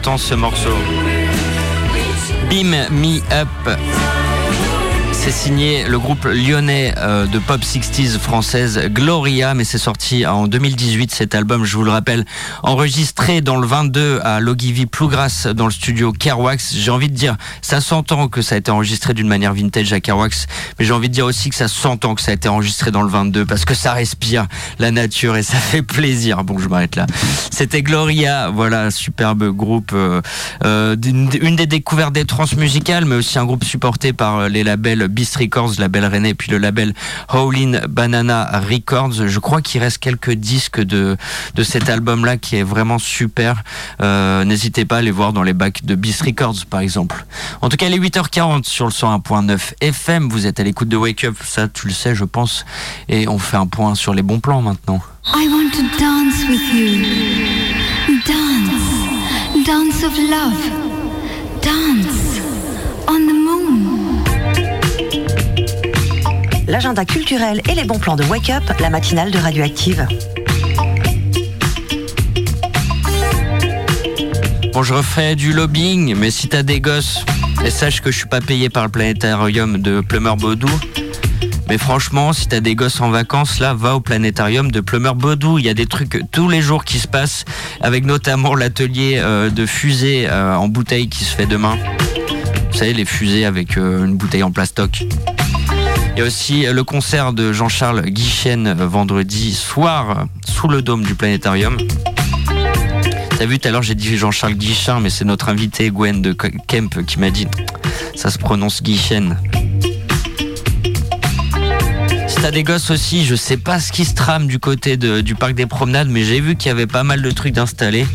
[SPEAKER 2] Intense ce morceau. Beam Me Up. C'est signé le groupe lyonnais euh, de pop 60s française Gloria, mais c'est sorti en 2018 cet album, je vous le rappelle, enregistré dans le 22 à Logivi Plougrass dans le studio Kerwax. J'ai envie de dire, ça s'entend que ça a été enregistré d'une manière vintage à Kerwax, mais j'ai envie de dire aussi que ça s'entend que ça a été enregistré dans le 22 parce que ça respire la nature et ça fait plaisir. Bon, je m'arrête là. C'était Gloria, voilà, superbe groupe, euh, euh, une des découvertes des trans musicales, mais aussi un groupe supporté par euh, les labels Beast Records, label René, puis le label Howlin Banana Records. Je crois qu'il reste quelques disques de, de cet album-là qui est vraiment super. Euh, N'hésitez pas à les voir dans les bacs de Beast Records, par exemple. En tout cas, il est 8h40 sur le 101.9 FM. Vous êtes à l'écoute de Wake Up, ça tu le sais, je pense. Et on fait un point sur les bons plans maintenant.
[SPEAKER 14] I want to dance with you.
[SPEAKER 7] dance of love. Dance
[SPEAKER 4] L'agenda culturel et les bons plans de Wake Up, la matinale de Radioactive.
[SPEAKER 2] Bon, je refais du lobbying, mais si t'as des gosses, et sache que je suis pas payé par le planétarium de Plumeur Baudou. Mais franchement, si t'as des gosses en vacances, là, va au planétarium de Plumeur Baudou. Il y a des trucs tous les jours qui se passent, avec notamment l'atelier euh, de fusées euh, en bouteille qui se fait demain. Vous savez, les fusées avec euh, une bouteille en plastoc. Il y a aussi euh, le concert de Jean-Charles Guichen euh, vendredi soir euh, sous le dôme du planétarium. T'as vu tout à l'heure j'ai dit Jean-Charles Guichin mais c'est notre invité Gwen de Kemp qui m'a dit ça se prononce Guichen. Si t'as des gosses aussi, je sais pas ce qui se trame du côté du parc des promenades mais j'ai vu qu'il y avait pas mal de trucs d'installés.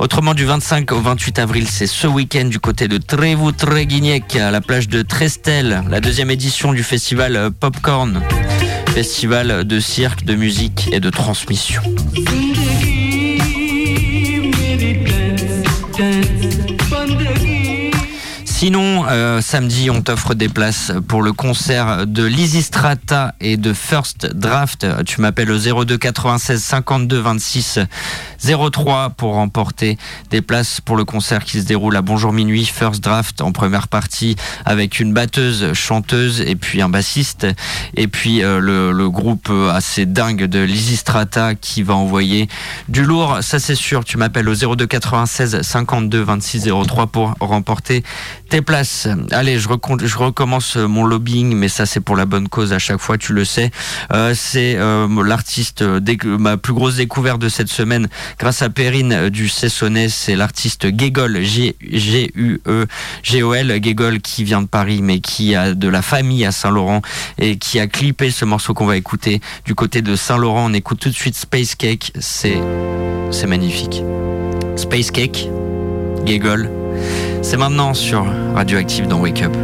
[SPEAKER 2] Autrement, du 25 au 28 avril, c'est ce week-end du côté de Trévoux Tréguignec, à la plage de Trestel, la deuxième édition du festival euh, Popcorn, festival de cirque, de musique et de transmission. Sinon, euh, samedi, on t'offre des places pour le concert de Lizzy Strata et de First Draft. Tu m'appelles au 02 96 52 26 03 pour remporter des places pour le concert qui se déroule à Bonjour Minuit. First Draft en première partie avec une batteuse, chanteuse et puis un bassiste. Et puis euh, le, le groupe assez dingue de Lizzy Strata qui va envoyer du lourd. Ça c'est sûr. Tu m'appelles au 02 96 52 26 03 pour remporter tes places. Allez, je, recommence mon lobbying, mais ça c'est pour la bonne cause à chaque fois, tu le sais. Euh, c'est euh, l'artiste, euh, ma plus grosse découverte de cette semaine, grâce à Perrine euh, du Cessonnet, c'est l'artiste Gegol, G-U-E-G-O-L, Gegol qui vient de Paris, mais qui a de la famille à Saint-Laurent et qui a clippé ce morceau qu'on va écouter du côté de Saint-Laurent. On écoute tout de suite Space Cake, c'est magnifique. Space Cake, Gegol. C'est maintenant sur Radioactive dans Wake Up.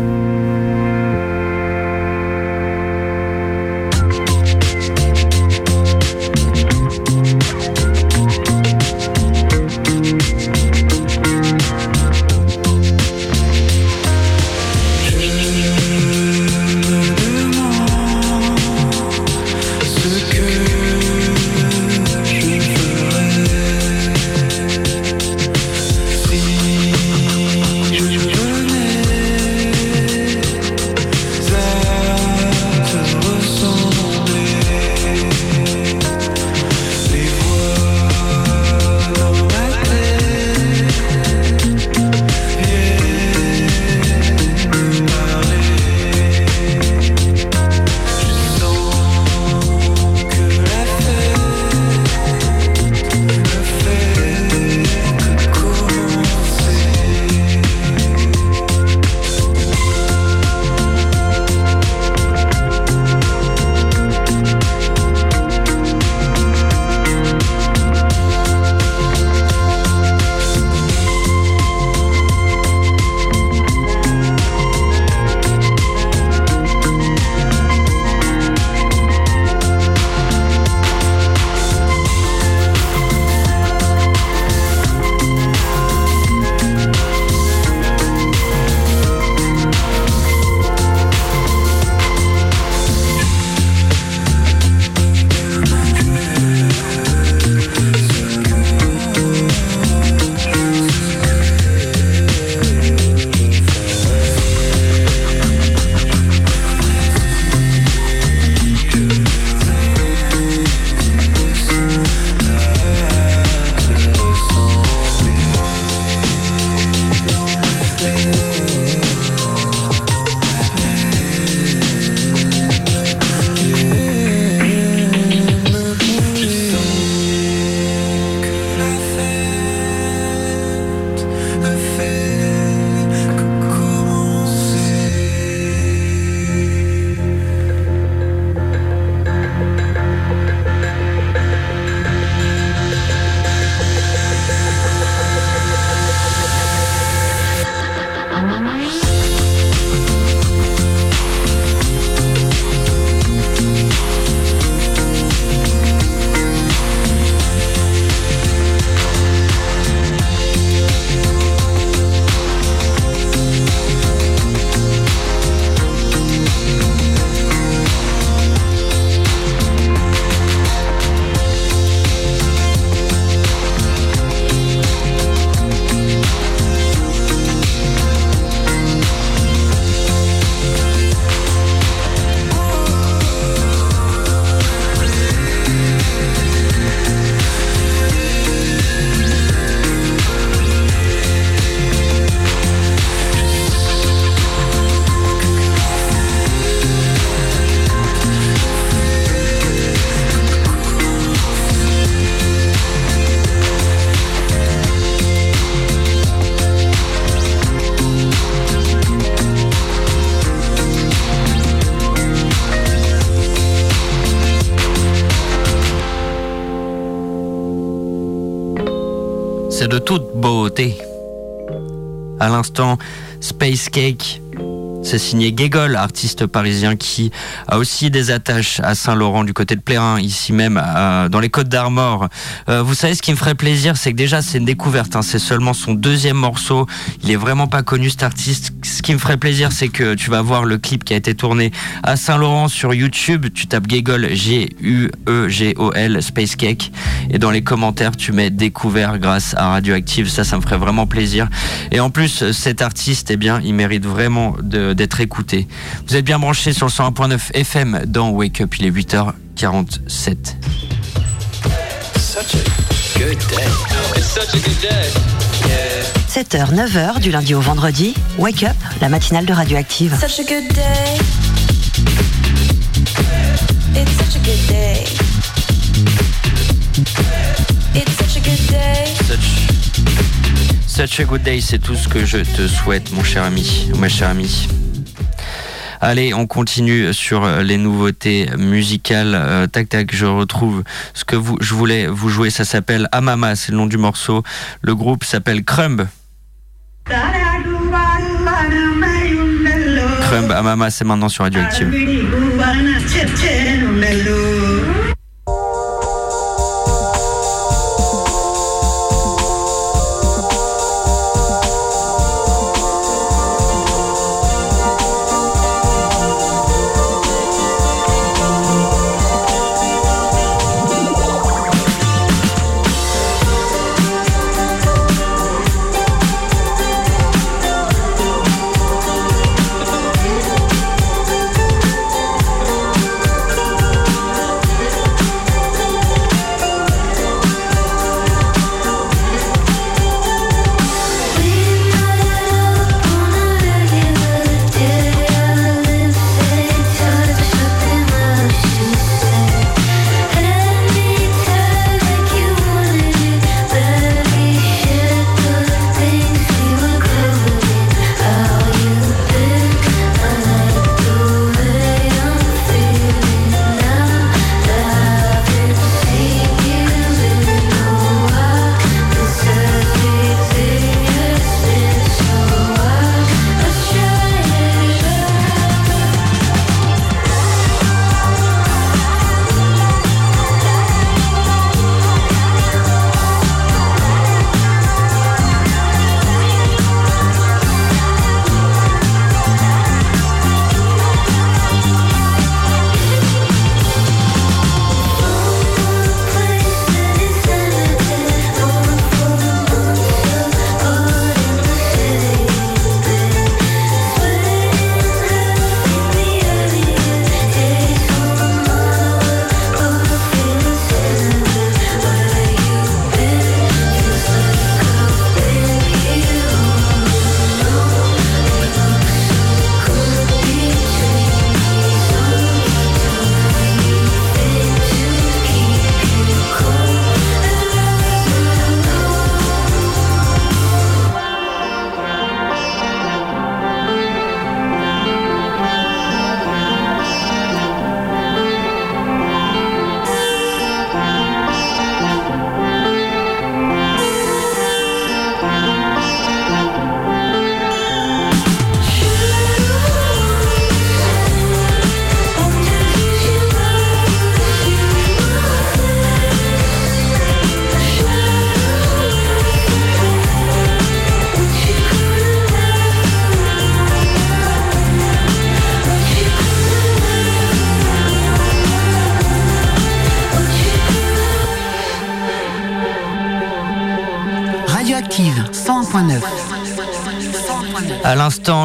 [SPEAKER 2] L'instant, Space Cake, c'est signé Guégol, artiste parisien qui a aussi des attaches à Saint-Laurent du côté de Plérin, ici même dans les Côtes d'Armor. Euh, vous savez ce qui me ferait plaisir, c'est que déjà c'est une découverte, hein, c'est seulement son deuxième morceau. Il est vraiment pas connu cet artiste. Ce qui me ferait plaisir, c'est que tu vas voir le clip qui a été tourné à Saint-Laurent sur YouTube. Tu tapes Guégol, G-U-E-G-O-L, Space Cake, et dans les commentaires tu mets découvert grâce à Radioactive. Ça, ça me ferait vraiment plaisir. Et en plus, cet artiste, eh bien, il mérite vraiment d'être écouté. Vous êtes bien branchés sur le 101.9 FM dans Wake Up, il est 8h47.
[SPEAKER 1] Such a good day. It's such a good day. Yeah.
[SPEAKER 4] 7h, 9h du lundi au vendredi, Wake Up, la matinale de Radioactive.
[SPEAKER 7] Such a good day. It's such a good day. It's such a good day.
[SPEAKER 2] Such, such a good day, c'est tout ce que je te souhaite, mon cher ami, ma chère amie. Allez, on continue sur euh, les nouveautés musicales. Euh, tac tac, je retrouve ce que vous, je voulais vous jouer. Ça s'appelle Amama, c'est le nom du morceau. Le groupe s'appelle Crumb. Crumb, Amama, c'est maintenant sur. Radioactive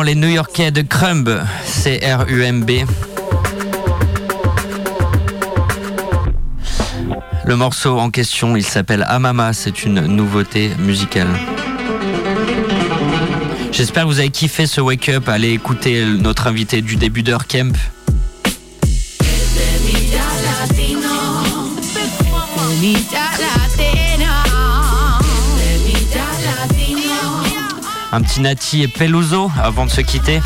[SPEAKER 2] les New-Yorkais de Crumb, C-R-U-M-B. Le morceau en question, il s'appelle Amama, c'est une nouveauté musicale. J'espère que vous avez kiffé ce Wake Up. Allez écouter notre invité du début d'heure, Kemp. Un petit Nati et Peluso avant de se quitter.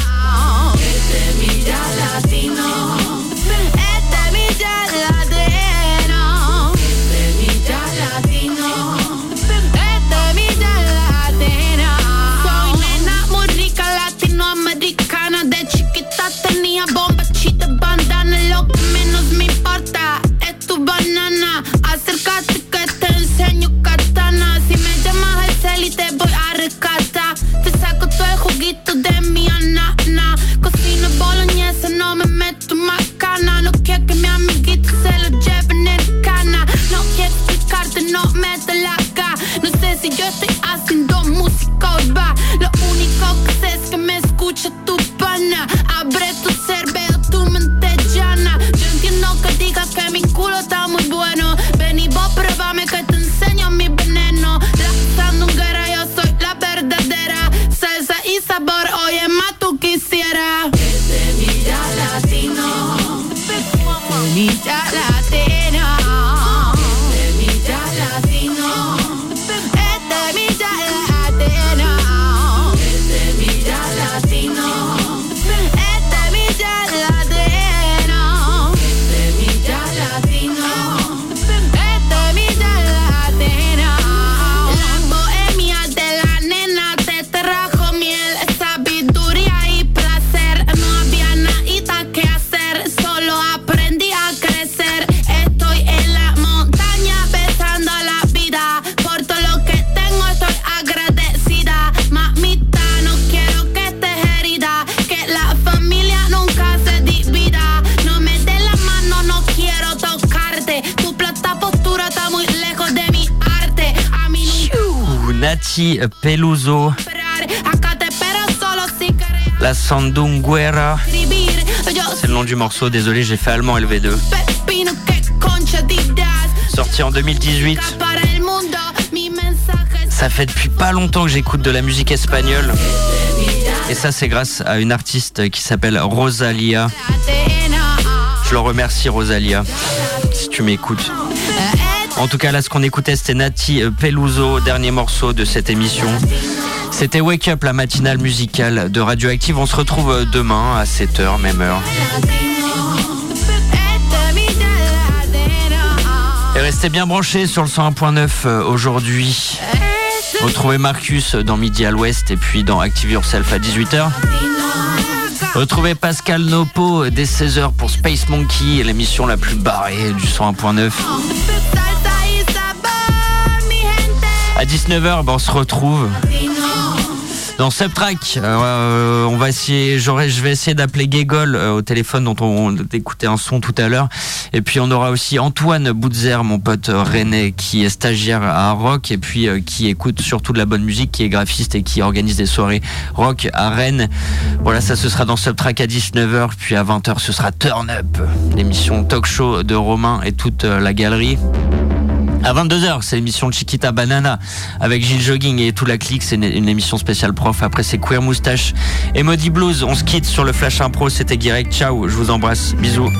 [SPEAKER 2] Peluso, la Sandunguera. C'est le nom du morceau, désolé, j'ai fait allemand LV2.
[SPEAKER 21] pepino que concha didas.
[SPEAKER 2] Sorti en 2018.
[SPEAKER 21] Para el mundo, mi mensaje
[SPEAKER 2] Ça fait depuis pas longtemps que j'écoute de la musique espagnole. Et ça, c'est grâce à une artiste qui s'appelle Rosalia. Je le remercie, Rosalia, si tu m'écoutes. En tout cas, là, ce qu'on écoutait, c'était Nati Peluso, dernier morceau de cette émission. C'était Wake Up, la matinale musicale de Radioactive. On se retrouve demain à 7h, même heure. Et restez bien branchés sur le 101.9 euh, aujourd'hui. Retrouvez Marcus dans Midi à l'Ouest et puis dans Active Yourself à 18h. Retrouvez Pascal Nopo dès 16h pour Space Monkey, l'émission la plus barrée du 101.9. À 19h, ben, on se retrouve dans Subtrack. Euh, on va essayer, je vais essayer d'appeler Gégol euh, au téléphone dont on écoutait un son tout à l'heure. Et puis on aura aussi Antoine Boutzer, mon pote euh, rennais, qui est stagiaire à Rock et puis euh, qui écoute surtout de la bonne musique, qui est graphiste et qui organise des soirées rock à Rennes. Voilà, ça ce sera dans Subtrack à 19h, puis à 20h ce sera Turn Up, l'émission talk show de Romain et toute euh, la galerie. À 22h, c'est l'émission Chiquita Banana avec Gilles Jogging et tout la clique. C'est une, émission spéciale prof. Après, c'est Queer Moustache et Modi Blues. On se quitte sur le Flash Impro. C'était Guirec. Ciao, je vous embrasse. Bisous.